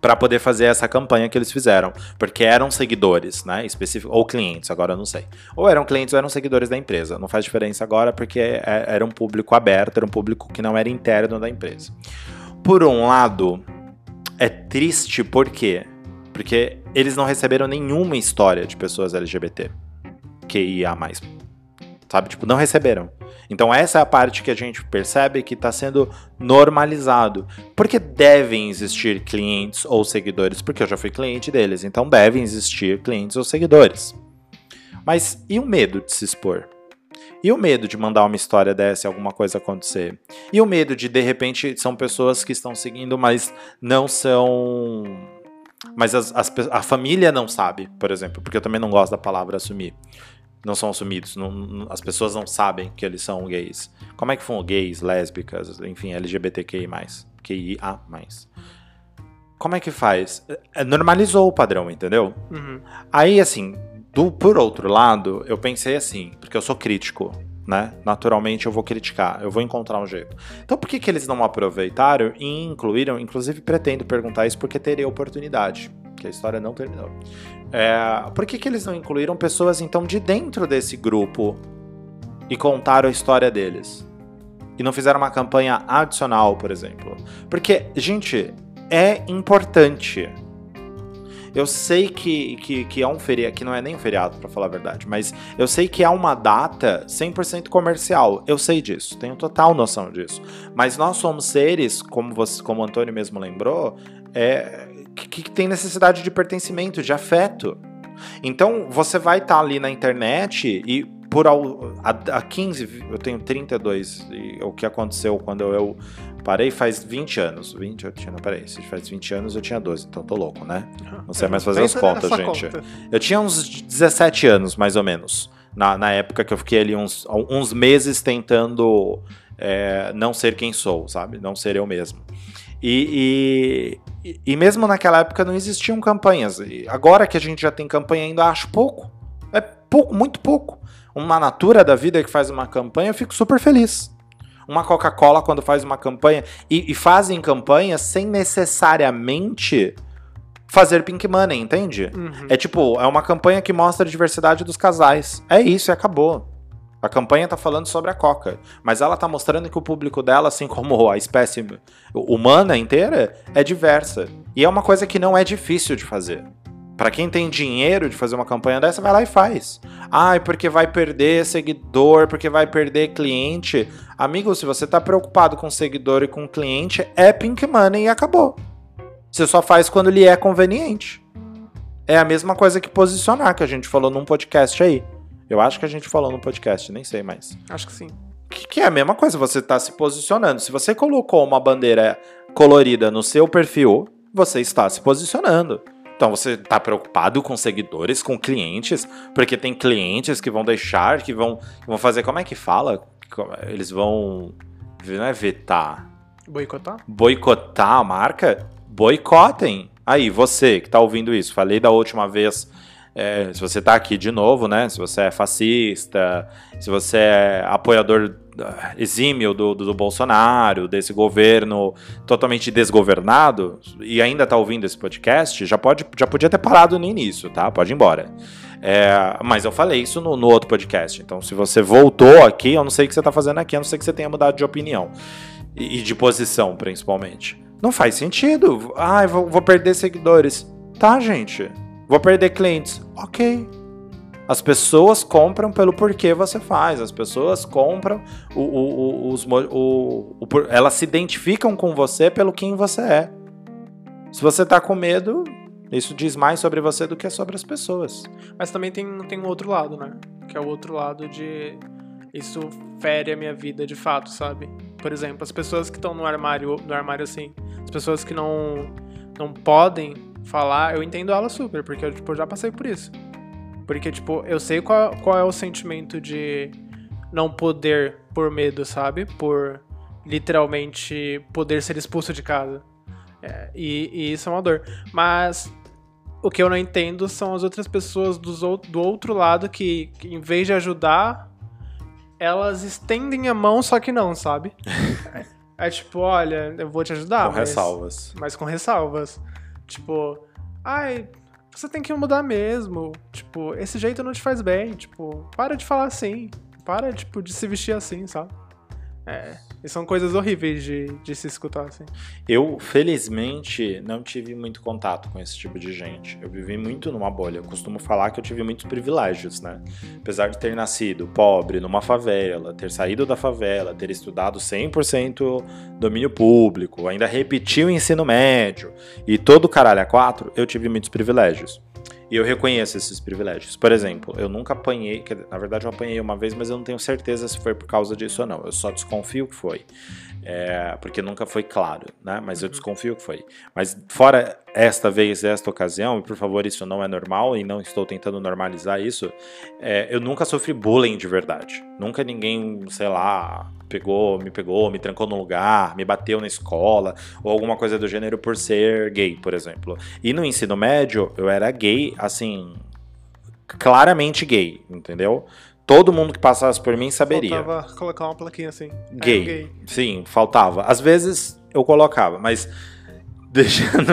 para poder fazer essa campanha que eles fizeram, porque eram seguidores, né, específico ou clientes, agora eu não sei. Ou eram clientes ou eram seguidores da empresa. Não faz diferença agora porque é, era um público aberto, era um público que não era interno da empresa. Por um lado, é triste porque porque eles não receberam nenhuma história de pessoas LGBT que ia mais. Sabe? Tipo, não receberam. Então essa é a parte que a gente percebe que está sendo normalizado. Porque devem existir clientes ou seguidores, porque eu já fui cliente deles, então devem existir clientes ou seguidores. Mas e o medo de se expor? E o medo de mandar uma história dessa e alguma coisa acontecer? E o medo de, de repente, são pessoas que estão seguindo, mas não são mas as, as, a família não sabe, por exemplo, porque eu também não gosto da palavra assumir. Não são assumidos, não, as pessoas não sabem que eles são gays. Como é que foram gays, lésbicas, enfim, LGBTQI+, QIA+. Como é que faz? É, normalizou o padrão, entendeu? Uhum. Aí, assim, do, por outro lado, eu pensei assim, porque eu sou crítico né? Naturalmente eu vou criticar, eu vou encontrar um jeito. Então por que, que eles não aproveitaram e incluíram? Inclusive pretendo perguntar isso porque teria oportunidade, que a história não terminou. É, por que, que eles não incluíram pessoas então de dentro desse grupo e contaram a história deles? E não fizeram uma campanha adicional, por exemplo? Porque, gente, é importante eu sei que, que, que é um feriado, que não é nem um feriado, para falar a verdade, mas eu sei que é uma data 100% comercial. Eu sei disso, tenho total noção disso. Mas nós somos seres, como, você, como o Antônio mesmo lembrou, é, que, que tem necessidade de pertencimento, de afeto. Então você vai estar tá ali na internet e por ao, a, a 15, eu tenho 32, e o que aconteceu quando eu parei faz 20 anos. 20 eu tinha, não, peraí, se faz 20 anos eu tinha 12, então tô louco, né? Não sei mais fazer as contas, gente. Conta. Eu tinha uns 17 anos, mais ou menos, na, na época que eu fiquei ali uns, uns meses tentando é, não ser quem sou, sabe? Não ser eu mesmo. E, e, e, mesmo naquela época não existiam campanhas. E agora que a gente já tem campanha, ainda acho pouco. É pouco, muito pouco uma Natura da vida que faz uma campanha, eu fico super feliz. Uma Coca-Cola, quando faz uma campanha, e, e fazem campanha sem necessariamente fazer pink money, entende? Uhum. É tipo, é uma campanha que mostra a diversidade dos casais. É isso, e acabou. A campanha tá falando sobre a Coca, mas ela tá mostrando que o público dela, assim como a espécie humana inteira, é diversa. E é uma coisa que não é difícil de fazer. Para quem tem dinheiro de fazer uma campanha dessa, vai lá e faz. Ai, porque vai perder seguidor, porque vai perder cliente. Amigo, se você tá preocupado com seguidor e com cliente, é Pink Money e acabou. Você só faz quando lhe é conveniente. É a mesma coisa que posicionar, que a gente falou num podcast aí. Eu acho que a gente falou num podcast, nem sei mais. Acho que sim. Que, que é a mesma coisa, você tá se posicionando. Se você colocou uma bandeira colorida no seu perfil, você está se posicionando. Então você está preocupado com seguidores, com clientes, porque tem clientes que vão deixar, que vão, que vão fazer. Como é que fala? Eles vão. Não é vetar. Boicotar? Boicotar a marca? Boicotem. Aí, você que está ouvindo isso, falei da última vez é, se você tá aqui de novo, né? Se você é fascista, se você é apoiador ah, exímio do, do, do Bolsonaro, desse governo totalmente desgovernado, e ainda tá ouvindo esse podcast, já, pode, já podia ter parado no início, tá? Pode ir embora. É, mas eu falei isso no, no, outro podcast. Então, se você voltou aqui, eu não sei o que você tá fazendo aqui, a não ser que você tenha mudado de opinião. E, e de posição, principalmente. Não faz sentido. Ah, vou, vou perder seguidores. Tá, gente. Vou perder clientes. Ok. As pessoas compram pelo porquê você faz. As pessoas compram o, o, o, os, elas se identificam com você pelo quem você é. Se você tá com medo, isso diz mais sobre você do que sobre as pessoas. Mas também tem, tem um outro lado, né? Que é o outro lado de isso fere a minha vida de fato, sabe? Por exemplo, as pessoas que estão no armário, no armário assim, as pessoas que não não podem falar, eu entendo ela super, porque eu, tipo, já passei por isso. Porque, tipo, eu sei qual, qual é o sentimento de não poder por medo, sabe? Por literalmente poder ser expulso de casa. É, e, e, isso é uma dor. Mas o que eu não entendo são as outras pessoas do, do outro lado que, que, em vez de ajudar, elas estendem a mão, só que não, sabe? é, é, tipo, olha, eu vou te ajudar. Com mas, ressalvas. Mas com ressalvas. Tipo, ai, você tem que mudar mesmo. Tipo, esse jeito não te faz bem. Tipo, para de falar assim. Para, tipo, de se vestir assim, sabe? É. E são coisas horríveis de, de se escutar, assim. Eu, felizmente, não tive muito contato com esse tipo de gente. Eu vivi muito numa bolha. Eu costumo falar que eu tive muitos privilégios, né? Apesar de ter nascido pobre, numa favela, ter saído da favela, ter estudado 100% domínio público, ainda repetir o ensino médio e todo caralho a quatro, eu tive muitos privilégios. E eu reconheço esses privilégios. Por exemplo, eu nunca apanhei, na verdade eu apanhei uma vez, mas eu não tenho certeza se foi por causa disso ou não. Eu só desconfio que foi. É, porque nunca foi claro, né? Mas eu uhum. desconfio que foi. Mas fora esta vez, esta ocasião, e por favor, isso não é normal e não estou tentando normalizar isso, é, eu nunca sofri bullying de verdade. Nunca ninguém, sei lá, pegou, me pegou, me trancou num lugar, me bateu na escola, ou alguma coisa do gênero por ser gay, por exemplo. E no ensino médio, eu era gay, assim, claramente gay, entendeu? Todo mundo que passasse por mim saberia. Faltava colocar uma plaquinha assim. Gay. gay. Sim, faltava. Às vezes eu colocava, mas deixando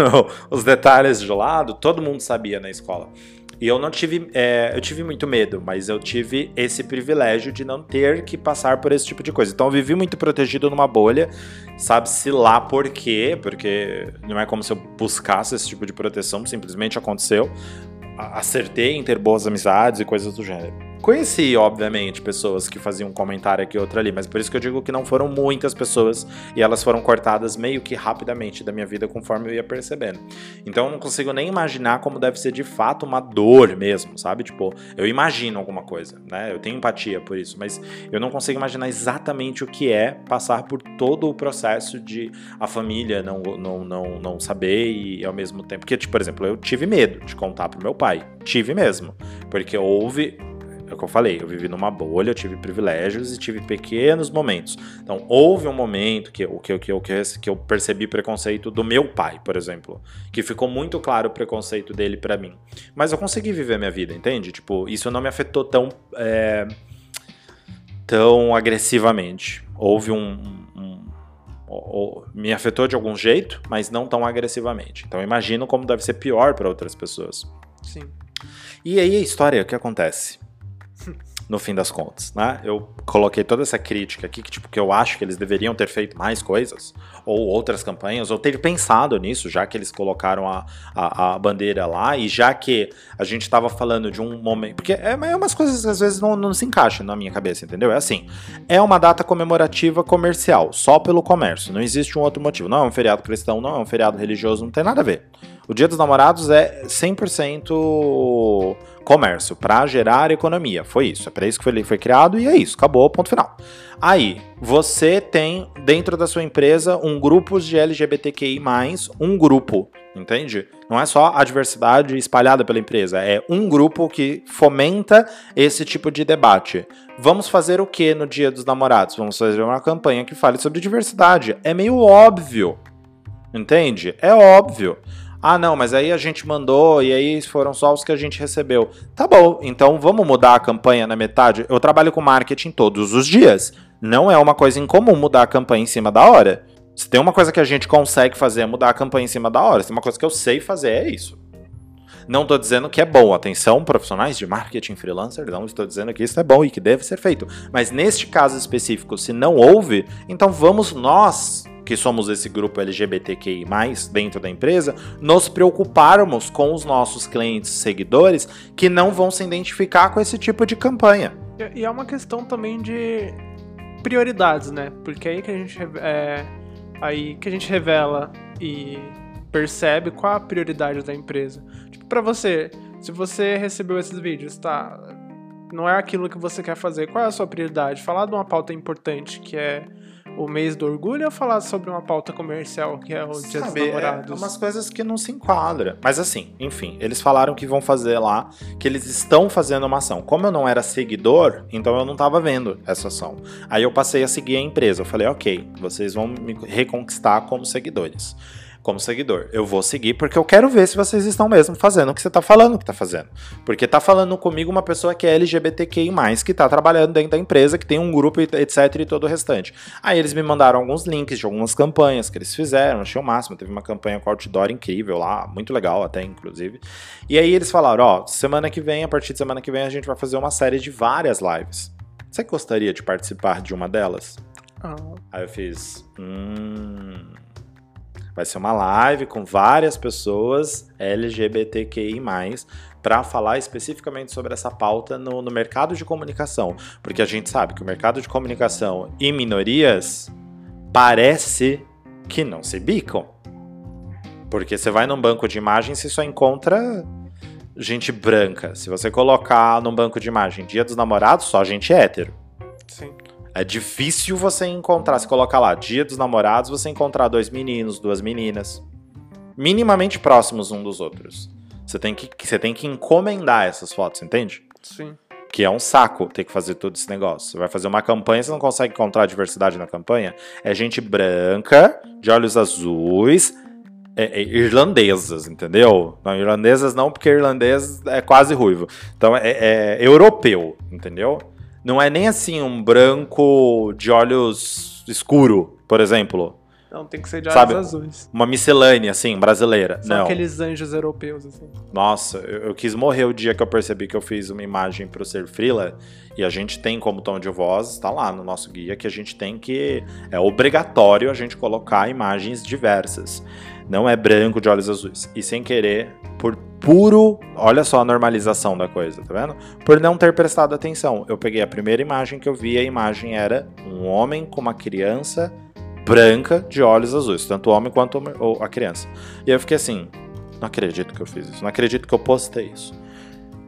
os detalhes de lado, todo mundo sabia na escola. E eu não tive, é, eu tive muito medo, mas eu tive esse privilégio de não ter que passar por esse tipo de coisa. Então eu vivi muito protegido numa bolha, sabe-se lá por quê, porque não é como se eu buscasse esse tipo de proteção, simplesmente aconteceu. Acertei em ter boas amizades e coisas do gênero. Conheci, obviamente, pessoas que faziam um comentário aqui e outro ali, mas por isso que eu digo que não foram muitas pessoas e elas foram cortadas meio que rapidamente da minha vida conforme eu ia percebendo. Então eu não consigo nem imaginar como deve ser de fato uma dor mesmo, sabe? Tipo, eu imagino alguma coisa, né? Eu tenho empatia por isso, mas eu não consigo imaginar exatamente o que é passar por todo o processo de a família não, não, não, não saber e ao mesmo tempo. Porque, tipo, por exemplo, eu tive medo de contar pro meu pai. Tive mesmo. Porque houve é o que eu falei, eu vivi numa bolha, eu tive privilégios e tive pequenos momentos. Então, houve um momento que, que, que, que, que eu percebi preconceito do meu pai, por exemplo, que ficou muito claro o preconceito dele para mim. Mas eu consegui viver minha vida, entende? Tipo, isso não me afetou tão, é, tão agressivamente. Houve um, um, um me afetou de algum jeito, mas não tão agressivamente. Então imagino como deve ser pior para outras pessoas. Sim. E aí a história, o que acontece? No fim das contas, né? Eu coloquei toda essa crítica aqui, que tipo, que eu acho que eles deveriam ter feito mais coisas, ou outras campanhas, ou ter pensado nisso, já que eles colocaram a, a, a bandeira lá, e já que a gente estava falando de um momento. Porque é, é umas coisas que às vezes não, não se encaixam na minha cabeça, entendeu? É assim: é uma data comemorativa comercial, só pelo comércio, não existe um outro motivo. Não é um feriado cristão, não é um feriado religioso, não tem nada a ver. O Dia dos Namorados é 100% comércio, para gerar economia. Foi isso, é para isso que foi, foi criado e é isso, acabou, ponto final. Aí, você tem dentro da sua empresa um grupo de LGBTQI, um grupo, entende? Não é só a diversidade espalhada pela empresa, é um grupo que fomenta esse tipo de debate. Vamos fazer o que no Dia dos Namorados? Vamos fazer uma campanha que fale sobre diversidade. É meio óbvio, entende? É óbvio. Ah, não, mas aí a gente mandou e aí foram só os que a gente recebeu. Tá bom, então vamos mudar a campanha na metade? Eu trabalho com marketing todos os dias. Não é uma coisa incomum mudar a campanha em cima da hora. Se tem uma coisa que a gente consegue fazer é mudar a campanha em cima da hora. Se tem uma coisa que eu sei fazer é isso. Não estou dizendo que é bom. Atenção, profissionais de marketing freelancer, não estou dizendo que isso é bom e que deve ser feito. Mas neste caso específico, se não houve, então vamos nós, que somos esse grupo LGBTQI, dentro da empresa, nos preocuparmos com os nossos clientes seguidores que não vão se identificar com esse tipo de campanha. E é uma questão também de prioridades, né? Porque aí que a gente é, aí que a gente revela e percebe qual a prioridade da empresa. Tipo, para você, se você recebeu esses vídeos, tá? Não é aquilo que você quer fazer. Qual é a sua prioridade? Falar de uma pauta importante que é o mês do orgulho ou falar sobre uma pauta comercial que é o Dia dos é Namorados? É umas coisas que não se enquadram. Mas assim, enfim, eles falaram que vão fazer lá, que eles estão fazendo uma ação. Como eu não era seguidor, então eu não estava vendo essa ação. Aí eu passei a seguir a empresa. Eu falei, ok, vocês vão me reconquistar como seguidores como seguidor. Eu vou seguir porque eu quero ver se vocês estão mesmo fazendo o que você está falando que está fazendo. Porque está falando comigo uma pessoa que é LGBTQI+, que está trabalhando dentro da empresa, que tem um grupo, etc, e todo o restante. Aí eles me mandaram alguns links de algumas campanhas que eles fizeram, achei o máximo. Teve uma campanha com outdoor incrível lá, muito legal até, inclusive. E aí eles falaram, ó, semana que vem, a partir de semana que vem, a gente vai fazer uma série de várias lives. Você gostaria de participar de uma delas? Ah. Aí eu fiz, hum... Vai ser uma live com várias pessoas LGBTQI+, para falar especificamente sobre essa pauta no, no mercado de comunicação. Porque a gente sabe que o mercado de comunicação e minorias parece que não se bicam. Porque você vai num banco de imagens e só encontra gente branca. Se você colocar num banco de imagem Dia dos Namorados, só gente hétero. É difícil você encontrar, se colocar lá, dia dos namorados, você encontrar dois meninos, duas meninas, minimamente próximos um dos outros. Você tem que, você tem que encomendar essas fotos, entende? Sim. Que é um saco ter que fazer todo esse negócio. Você vai fazer uma campanha, você não consegue encontrar diversidade na campanha. É gente branca, de olhos azuis, é, é, irlandesas, entendeu? Não, irlandesas não, porque irlandês é quase ruivo. Então é, é europeu, entendeu? Não é nem assim um branco de olhos escuro, por exemplo. Não, tem que ser de olhos Sabe? azuis. Uma miscelânea, assim, brasileira. São não. aqueles anjos europeus, assim. Nossa, eu, eu quis morrer o dia que eu percebi que eu fiz uma imagem pro Ser Frila. E a gente tem como tom de voz, tá lá no nosso guia, que a gente tem que. É obrigatório a gente colocar imagens diversas. Não é branco de olhos azuis. E sem querer, por puro. Olha só a normalização da coisa, tá vendo? Por não ter prestado atenção. Eu peguei a primeira imagem que eu vi, a imagem era um homem com uma criança branca de olhos azuis, tanto o homem quanto a criança. E eu fiquei assim: não acredito que eu fiz isso, não acredito que eu postei isso.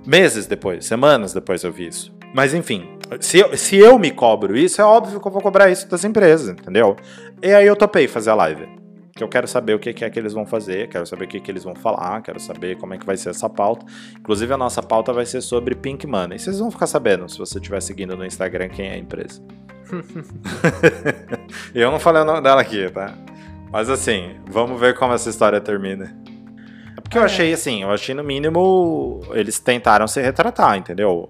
Meses depois, semanas depois eu vi isso. Mas enfim, se eu, se eu me cobro isso, é óbvio que eu vou cobrar isso das empresas, entendeu? E aí eu topei fazer a live que eu quero saber o que é que eles vão fazer, quero saber o que, que eles vão falar, quero saber como é que vai ser essa pauta. Inclusive, a nossa pauta vai ser sobre Pink Money. Vocês vão ficar sabendo se você estiver seguindo no Instagram quem é a empresa. eu não falei o nome dela aqui, tá? Mas assim, vamos ver como essa história termina. É porque eu achei assim, eu achei no mínimo eles tentaram se retratar, entendeu?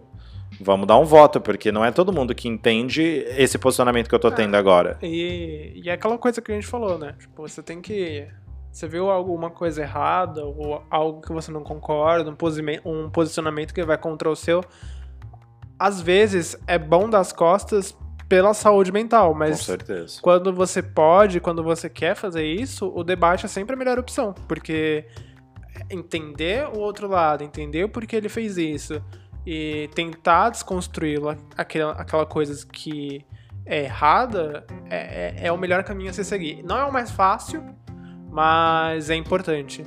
Vamos dar um voto, porque não é todo mundo que entende esse posicionamento que eu tô tendo É. agora. E, e é aquela coisa que a gente falou, né? Tipo, você tem que. Você viu alguma coisa errada ou algo que você não concorda, um, um posicionamento que vai contra o seu. Às vezes é bom das costas pela saúde mental, Com mas certeza. quando você pode, quando você quer fazer isso, o debate é sempre a melhor opção, porque entender o outro lado, entender o porquê ele fez isso e tentar desconstruir aquela, aquela coisa que é errada é, é- é o melhor caminho a se seguir. Não é o mais fácil, mas é importante.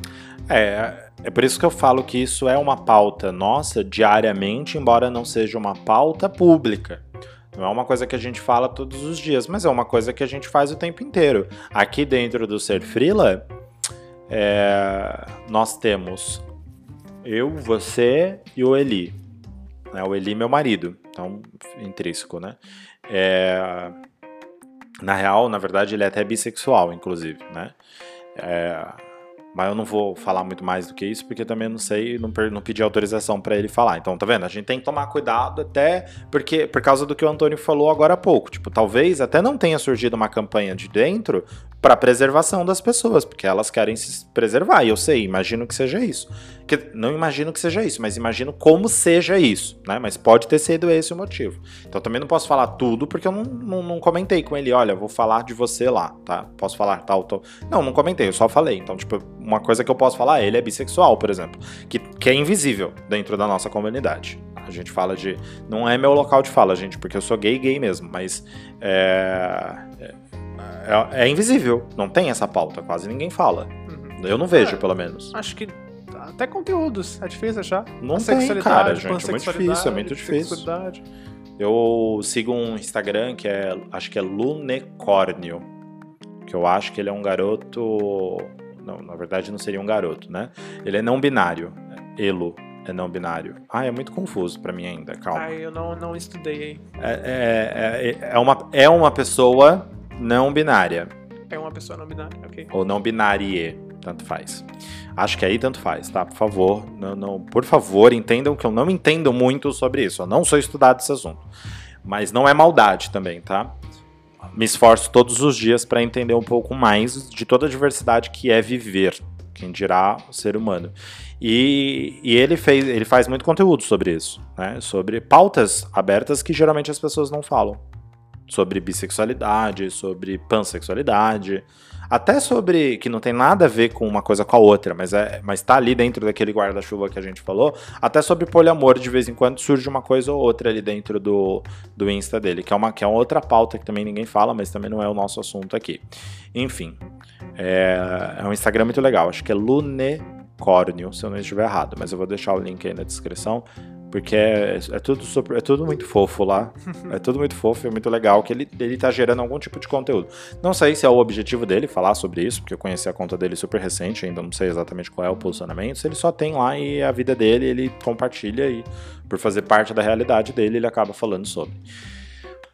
É, é por isso que eu falo que isso é uma pauta nossa diariamente, embora não seja uma pauta pública. Não é uma coisa que a gente fala todos os dias, mas é uma coisa que a gente faz o tempo inteiro. Aqui dentro do Ser Frila, é, nós temos eu, você e o Eli. Né? O Eli, meu marido, então intrínseco, né? É, na real, na verdade, ele é até bissexual, inclusive, né? É, Mas eu não vou falar muito mais do que isso, porque também não sei, não, não pedi autorização para ele falar. Então, tá vendo? A gente tem que tomar cuidado até porque por causa do que o Antônio falou agora há pouco. Tipo, talvez até não tenha surgido uma campanha de dentro para preservação das pessoas, porque elas querem se preservar. E eu sei, imagino que seja isso. Que, não imagino que seja isso, mas imagino como seja isso, né? Mas pode ter sido esse o motivo. Então também não posso falar tudo, porque eu não, não, não comentei com ele, olha, vou falar de você lá, tá? Posso falar tal, tal. Não, não comentei, eu só falei. Então, tipo, uma coisa que eu posso falar, ele é bissexual, por exemplo, que, que é invisível dentro da nossa comunidade. A gente fala de. Não é meu local de fala, gente, porque eu sou gay, gay mesmo, mas. É, é, é invisível, não tem essa pauta, quase ninguém fala. Uhum. Eu não vejo, é, pelo menos. Acho que até conteúdos. É difícil achar. Não a tem, cara, gente. É muito difícil, é muito difícil. Eu sigo um Instagram que é, acho que é Lunecórnio, que eu acho que ele é um garoto... Não, na verdade não seria um garoto, né? Ele é não binário. Elo é não binário. Ah, é muito confuso para mim ainda, calma. Ah, eu não, não estudei. É, é, é, é, uma, é uma pessoa não binária. É uma pessoa não binária, ok. Ou não binárie, tanto faz. Acho que aí tanto faz, tá? Por favor, não, não, por favor, entendam que eu não entendo muito sobre isso. Eu não sou estudado esse assunto. Mas não é maldade também, tá? Me esforço todos os dias para entender um pouco mais de toda a diversidade que é viver, quem dirá o ser humano. E, e, ele, fez, ele faz muito conteúdo sobre isso, né? Sobre pautas abertas que geralmente as pessoas não falam. Sobre bissexualidade, sobre pansexualidade, até sobre que não tem nada a ver com uma coisa com a outra, mas é, mas tá ali dentro daquele guarda-chuva que a gente falou, até sobre poliamor de vez em quando surge uma coisa ou outra ali dentro do, do Insta dele, que é uma que é uma outra pauta que também ninguém fala, mas também não é o nosso assunto aqui. Enfim, é, é um Instagram muito legal, acho que é Lunecórnio, se eu não estiver errado, mas eu vou deixar o link aí na descrição. Porque é, é, tudo super, é tudo muito fofo lá. é tudo muito fofo e muito legal que ele, ele tá gerando algum tipo de conteúdo. Não sei se é o objetivo dele falar sobre isso, porque eu conheci a conta dele super recente, ainda não sei exatamente qual é o posicionamento. Se ele só tem lá e a vida dele, ele compartilha e por fazer parte da realidade dele, ele acaba falando sobre.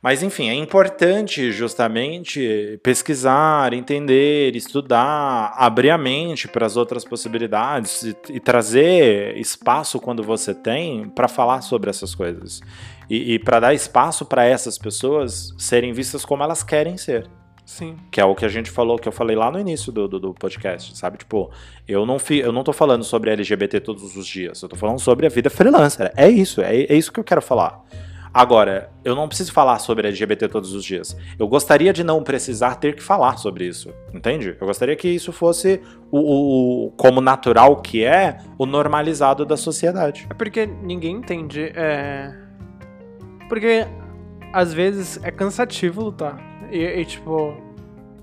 Mas enfim, é importante justamente pesquisar, entender, estudar, abrir a mente para as outras possibilidades e, e, trazer espaço quando você tem para falar sobre essas coisas. E, e para dar espaço para essas pessoas serem vistas como elas querem ser. Sim. Que é o que a gente falou, que eu falei lá no início do, do, do podcast, sabe? Tipo, eu não, fi, eu não tô falando sobre LGBT todos os dias, eu tô falando sobre a vida freelancer. É isso, é, é isso que eu quero falar. Agora, eu não preciso falar sobre LGBT todos os dias. Eu gostaria de não precisar ter que falar sobre isso, entende? Eu gostaria que isso fosse o, o como natural que é o normalizado da sociedade. É porque ninguém entende. É... Porque às vezes é cansativo lutar. E, e tipo,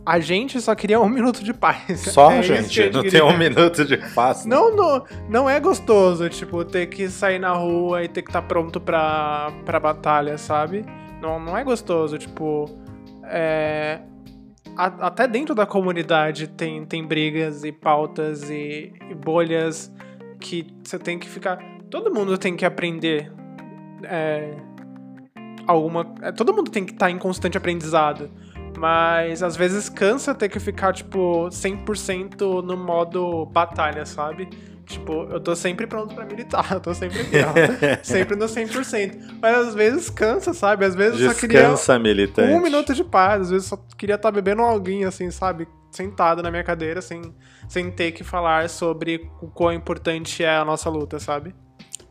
a gente só queria um minuto de paz. Só, é gente, gente não tem um minuto de paz. Não, não, não é gostoso, tipo, ter que sair na rua e ter que estar tá pronto pra, pra batalha, sabe? Não, não é gostoso, tipo. É, a, até dentro da comunidade tem, tem brigas e pautas e, e bolhas que você tem que ficar. Todo mundo tem que aprender. É, alguma. É, todo mundo tem que estar tá em constante aprendizado. Mas às vezes cansa ter que ficar, tipo, 100% no modo batalha, sabe? Tipo, eu tô sempre pronto pra militar, eu tô sempre ó, sempre no 100%. Mas às vezes cansa, sabe? Às vezes Descansa, só queria Descansa, militante. um minuto de paz, às vezes só queria estar tá bebendo alguém, assim, sabe? Sentado na minha cadeira, sem, sem ter que falar sobre o quão importante é a nossa luta, sabe?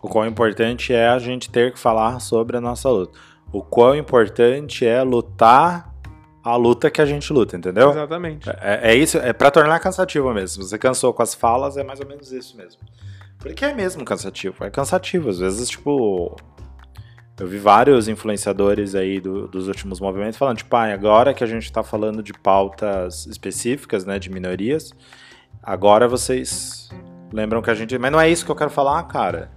O quão importante é a gente ter que falar sobre a nossa luta. O quão importante é lutar a luta que a gente luta, entendeu? Exatamente. É, é isso, é para tornar cansativo mesmo. Você cansou com as falas, é mais ou menos isso mesmo. Porque é mesmo cansativo, é cansativo. Às vezes, tipo. Eu vi vários influenciadores aí do, dos últimos movimentos falando, tipo, ah, agora que a gente tá falando de pautas específicas, né, de minorias, agora vocês lembram que a gente. Mas não é isso que eu quero falar, cara.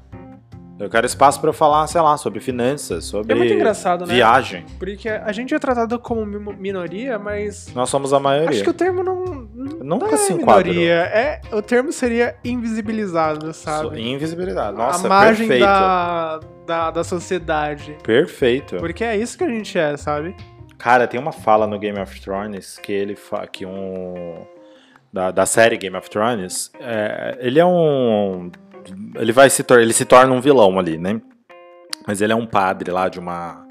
Eu quero espaço para eu falar, sei lá, sobre finanças, sobre é muito engraçado, né? viagem. Porque a gente é tratado como minoria, mas. Nós somos a maioria. Acho que o termo não. Nunca não se é minoria. É, o termo seria invisibilizado, sabe? Invisibilidade. Nossa, a margem perfeito. Da, da, da sociedade. Perfeito. Porque é isso que a gente é, sabe? Cara, tem uma fala no Game of Thrones que ele fala que um da, da série Game of Thrones, é, ele é um. Ele vai se, ele se torna um vilão ali, né? Mas ele é um padre lá de uma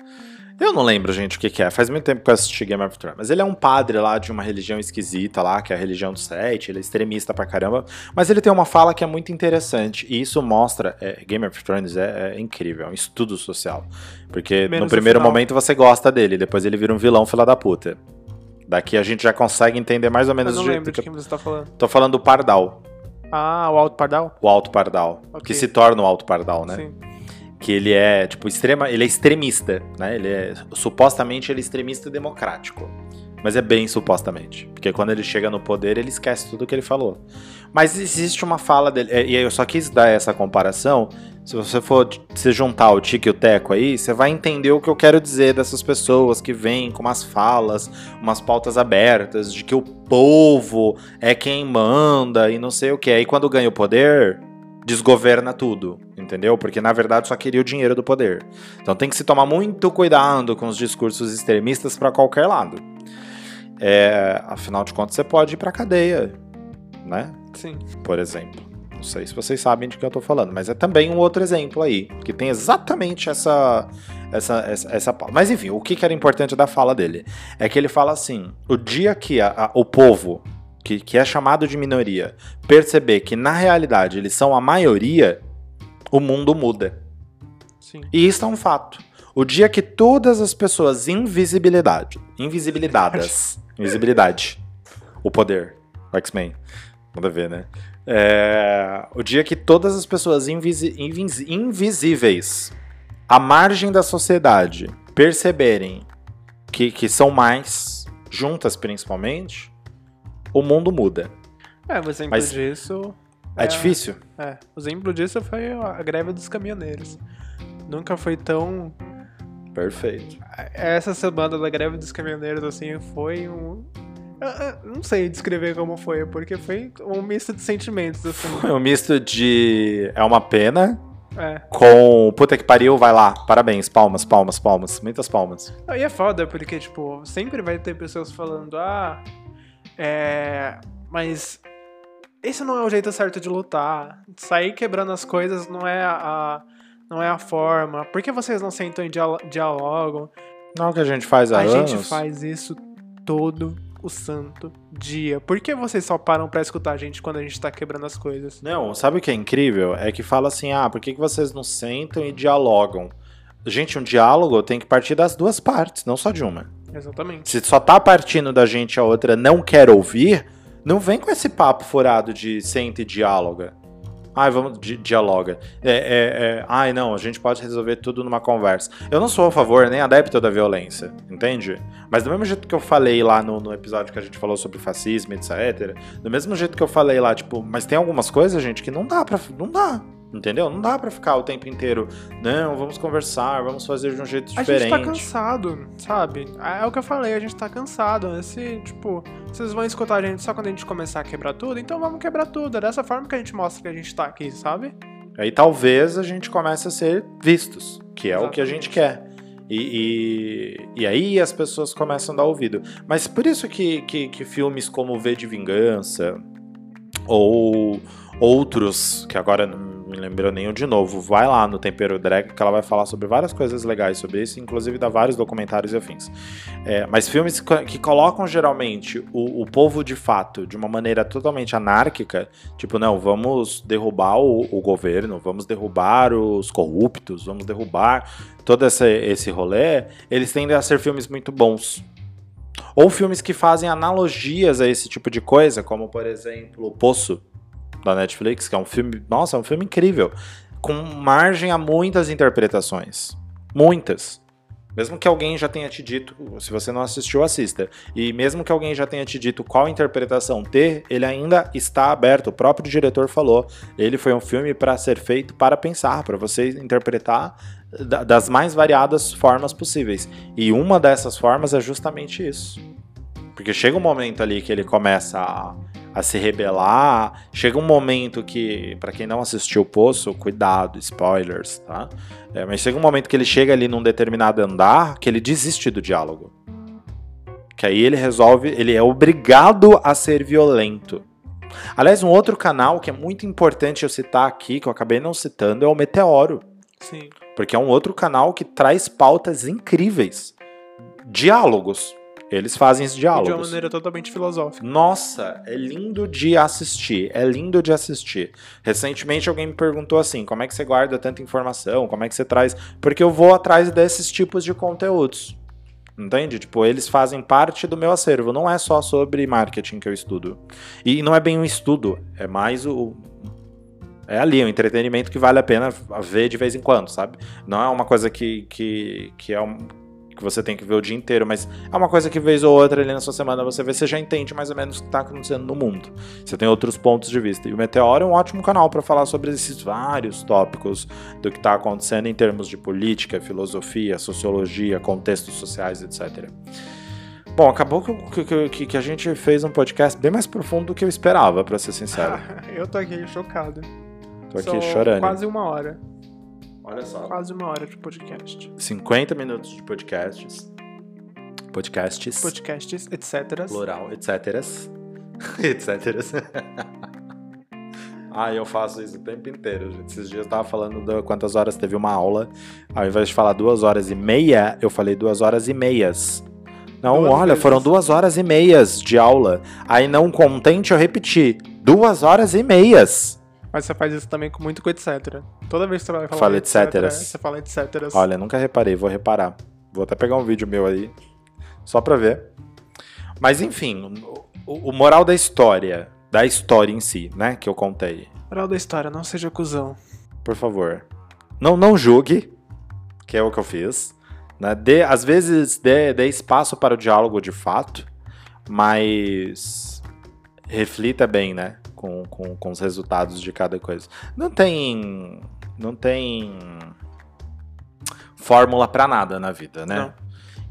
eu não lembro, gente, o que, que, é. Faz muito tempo que eu assisti Game of Thrones. Mas ele é um padre lá de uma religião esquisita lá, que é a religião do Sete. Ele é extremista pra caramba. Mas ele tem uma fala que é muito interessante. E isso mostra. É, Game of Thrones é, é, incrível, é um estudo social. Porque Menos no primeiro momento você gosta dele, depois ele vira um vilão fila da puta. Daqui a gente já consegue entender mais ou menos eu não lembro de quem você tá falando. Tô falando do Pardal. Ah, o Alto Pardal? O Alto Pardal. Okay. Que se torna o Alto Pardal, né? Sim que ele é, tipo, extrema, ele é extremista, né? Ele é, supostamente ele é extremista democrático. Mas é bem supostamente. Porque quando ele chega no poder, ele esquece tudo que ele falou. Mas existe uma fala dele. É, e eu só quis dar essa comparação. Se você for se juntar o Tique e o Teco aí, você vai entender o que eu quero dizer dessas pessoas que vêm com umas falas, umas pautas abertas, de que o povo é quem manda e não sei o que. Aí quando ganha o poder, desgoverna tudo, entendeu? Porque na verdade só queria o dinheiro do poder. Então tem que se tomar muito cuidado com os discursos extremistas para qualquer lado. É, afinal de contas, você pode ir para cadeia, né? Sim. Por exemplo. Não sei se vocês sabem de que eu tô falando, mas é também um outro exemplo aí, que tem exatamente essa essa essa, essa... Mas enfim, o que, que era importante da fala dele é que ele fala assim: o dia que a, a, o povo que, que é chamado de minoria, perceber que na realidade eles são a maioria, o mundo muda. Sim. E isso é um fato. O dia que todas as pessoas invisibilidade, invisibilidades, invisibilidade, o poder, X-Men, manda ver, né? É, o dia que todas as pessoas invisi, invis, invisíveis, à margem da sociedade, perceberem que, que são mais, juntas principalmente, o mundo muda. É, o exemplo Mas disso. É, é, difícil? É, o exemplo disso foi a greve dos caminhoneiros. Nunca foi tão. Perfeito. Essa semana da greve dos caminhoneiros, assim, foi um. Eu não sei descrever como foi, porque foi um misto de sentimentos. Assim. Foi um misto de. É uma pena. É. Com puta que pariu, vai lá. Parabéns, palmas, palmas, palmas. Muitas palmas. E é foda, porque, tipo, sempre vai ter pessoas falando, ah, é, mas esse não é o jeito certo de lutar. Sair quebrando as coisas não é a, não é a forma. Por que vocês não sentam e dialogam? Não, que a gente faz há a anos. A gente faz isso todo o santo dia. Por que vocês só param para escutar a gente quando a gente tá quebrando as coisas? Não, sabe o que é incrível? É que fala assim: ah, por que, que vocês não sentam e dialogam? Gente, um diálogo tem que partir das duas partes, não só de uma. Exatamente. Se só tá partindo da gente a outra não quer ouvir, não vem com esse papo furado de senta e diáloga. Ai, vamos, di dialoga. É, é, é, ai, não, a gente pode resolver tudo numa conversa. Eu não sou a favor nem adepto da violência, entende? Mas do mesmo jeito que eu falei lá no, no episódio que a gente falou sobre fascismo, etc. Do mesmo jeito que eu falei lá, tipo, mas tem algumas coisas, gente, que não dá pra. Não dá. Entendeu? Não dá para ficar o tempo inteiro, não, vamos conversar, vamos fazer de um jeito diferente. A gente tá cansado, sabe? É o que eu falei, a gente tá cansado. Esse, tipo, vocês vão escutar a gente só quando a gente começar a quebrar tudo, então vamos quebrar tudo. É dessa forma que a gente mostra que a gente tá aqui, sabe? Aí talvez a gente comece a ser vistos, que é Exatamente. o que a gente quer. E, e, e, aí as pessoas começam a dar ouvido. Mas por isso que, que, que filmes como V de Vingança ou outros, que agora me lembrou nenhum de novo, vai lá no Tempero Drag, que ela vai falar sobre várias coisas legais sobre isso, inclusive dá vários documentários e afins. É, mas filmes que colocam geralmente o, o, povo de fato de uma maneira totalmente anárquica, tipo, não, vamos derrubar o, o governo, vamos derrubar os corruptos, vamos derrubar todo esse, esse rolê, eles tendem a ser filmes muito bons. Ou filmes que fazem analogias a esse tipo de coisa, como por exemplo, O Poço, da Netflix, que é um filme, nossa, é um filme incrível, com margem a muitas interpretações. Muitas. Mesmo que alguém já tenha te dito, se você não assistiu, assista. E mesmo que alguém já tenha te dito qual interpretação ter, ele ainda está aberto. O próprio diretor falou. Ele foi um filme para ser feito para pensar, para você interpretar das mais variadas formas possíveis. E uma dessas formas é justamente isso. Porque chega um momento ali que ele começa a a se rebelar. Chega um momento que, para quem não assistiu o Poço, cuidado, spoilers, tá? É, mas chega um momento que ele chega ali num determinado andar que ele desiste do diálogo. Que aí ele resolve, ele é obrigado a ser violento. Aliás, um outro canal que é muito importante eu citar aqui, que eu acabei não citando, é o Meteoro. Sim. Porque é um outro canal que traz pautas incríveis. Diálogos. Eles fazem esses E de uma maneira totalmente filosófica. Nossa, é lindo de assistir. É lindo de assistir. Recentemente alguém me perguntou assim: como é que você guarda tanta informação? Como é que você traz. Porque eu vou atrás desses tipos de conteúdos. Entende? Tipo, eles fazem parte do meu acervo. Não é só sobre marketing que eu estudo. E não é bem um estudo, é mais o. É ali, um entretenimento que vale a pena ver de vez em quando, sabe? Não é uma coisa que, que, que é um, que você tem que ver o dia inteiro, mas é uma coisa que vez ou outra ali na sua semana você vê, você já entende mais ou menos o que está acontecendo no mundo. Você tem outros pontos de vista. E o Meteoro é um ótimo canal para falar sobre esses vários tópicos do que está acontecendo em termos de política, filosofia, sociologia, contextos sociais, etc. Bom, acabou que, que- que, a gente fez um podcast bem mais profundo do que eu esperava, para ser sincero. eu tô aqui chocado. Tô aqui São chorando. Quase uma hora. Olha só. Quase uma hora de podcast. 50 minutos de podcasts. Podcasts. Podcasts, etc. Plural, etc. etc. ah, eu faço isso o tempo inteiro, gente. Esses dias eu tava falando de quantas horas teve uma aula. Ao invés de falar duas horas e meia, eu falei duas horas e meias. Não, Duas olha, vezes. foram duas horas e meias de aula. Aí, não contente, eu repeti. Duas horas e meias. Mas você faz isso também com muito com etc. Toda vez que você vai falar Fala etc, etc. você fala etc. Olha, nunca reparei, vou reparar. Vou até pegar um vídeo meu aí, só pra ver. Mas enfim, o, o moral da história, da história em si, né, que eu contei. Moral da história, não seja cuzão. Por favor, não, não julgue, que é o que eu fiz. Né? Dê, às vezes dê, dê espaço para o diálogo de fato, mas reflita bem, né, com, com, com os resultados de cada coisa. Não tem, não tem fórmula pra nada na vida, né? Não.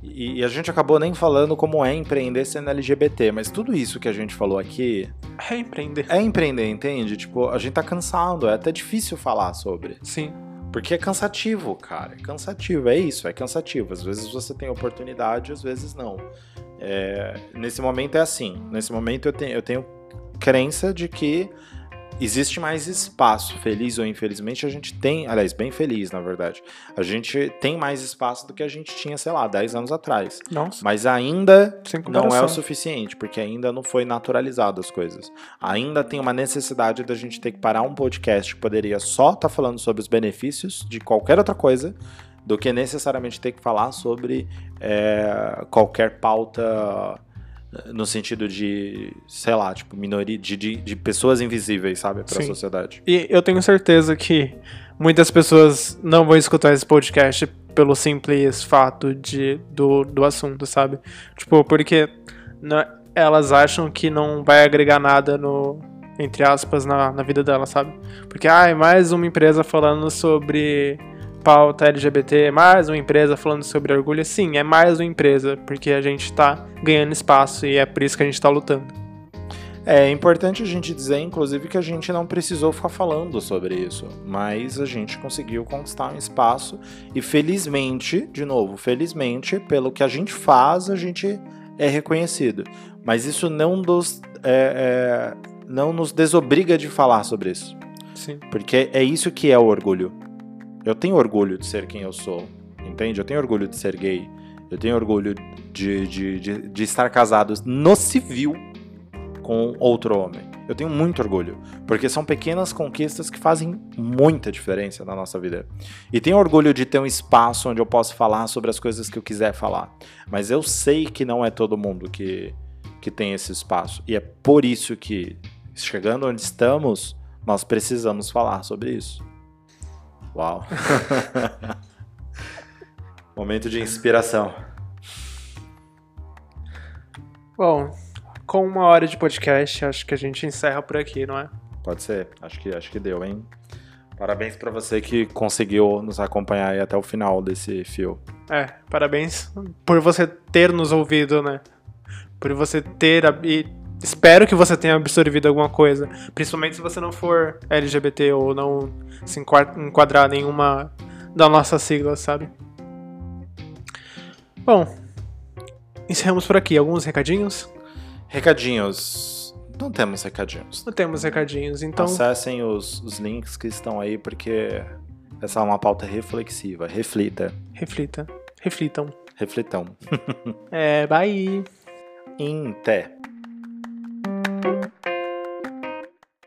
E, e a gente acabou nem falando como é empreender sendo LGBT, mas tudo isso que a gente falou aqui É empreender. é empreender, entende? Tipo, a gente tá cansado, é até difícil falar sobre. Sim. Porque é cansativo, cara. É cansativo, é isso, é cansativo. Às vezes você tem oportunidade, às vezes não. É, nesse momento é assim. Nesse momento eu eu tenho crença de que existe mais espaço, feliz ou infelizmente, a gente tem, aliás, bem feliz, na verdade. A gente tem mais espaço do que a gente tinha, sei lá, 10 anos atrás. Nossa. Mas ainda não é o suficiente, porque ainda não foi naturalizado as coisas. Ainda tem uma necessidade da gente ter que parar um podcast que poderia só estar falando sobre os benefícios de qualquer outra coisa, do que necessariamente ter que falar sobre é, qualquer pauta no sentido de, sei lá, tipo, minoria, de, de, de pessoas invisíveis, sabe, para a Sim. sociedade. E eu tenho certeza que muitas pessoas não vão escutar esse podcast pelo simples fato de, do, do assunto, sabe? Tipo, porque não- elas acham que não vai agregar nada no. Entre aspas, na, na vida delas, sabe? Porque, ah, é mais uma empresa falando sobre pauta LGBT, mais uma empresa falando sobre orgulho. Sim, é mais uma empresa, porque a gente tá ganhando espaço e é por isso que a gente tá lutando. É importante a gente dizer, inclusive, que a gente não precisou ficar falando sobre isso, mas a gente conseguiu conquistar um espaço e felizmente, de novo, felizmente, pelo que a gente faz, a gente é reconhecido. Mas isso não nos, é, é, não nos desobriga de falar sobre isso, Sim. porque é isso que é o orgulho. Eu tenho orgulho de ser quem eu sou, entende? Eu tenho orgulho de ser gay, eu tenho orgulho de, de, de, de estar casado no civil com outro homem. Eu tenho muito orgulho, porque são pequenas conquistas que fazem muita diferença na nossa vida. E tenho orgulho de ter um espaço onde eu posso falar sobre as coisas que eu quiser falar. Mas eu sei que não é todo mundo que, que tem esse espaço. E é por isso que, chegando onde estamos, nós precisamos falar sobre isso. Uau! Momento de inspiração. Bom, com uma hora de podcast, acho que a gente encerra por aqui, não é? Pode ser. Acho que, acho que deu, hein? Parabéns pra você que conseguiu nos acompanhar aí até o final desse fio. É, parabéns por você ter nos ouvido, né? Por você ter. E espero que você tenha absorvido alguma coisa. Principalmente se você não for LGBT ou não se enquad- enquadrar nenhuma da nossa sigla, sabe? Bom, encerramos por aqui. Alguns recadinhos? Recadinhos. Não temos recadinhos. Não temos recadinhos, então. Acessem os, os links que estão aí, porque essa é uma pauta reflexiva. Reflita. Reflita. Reflitam. Reflitão. É, bye. Em té. Thank you.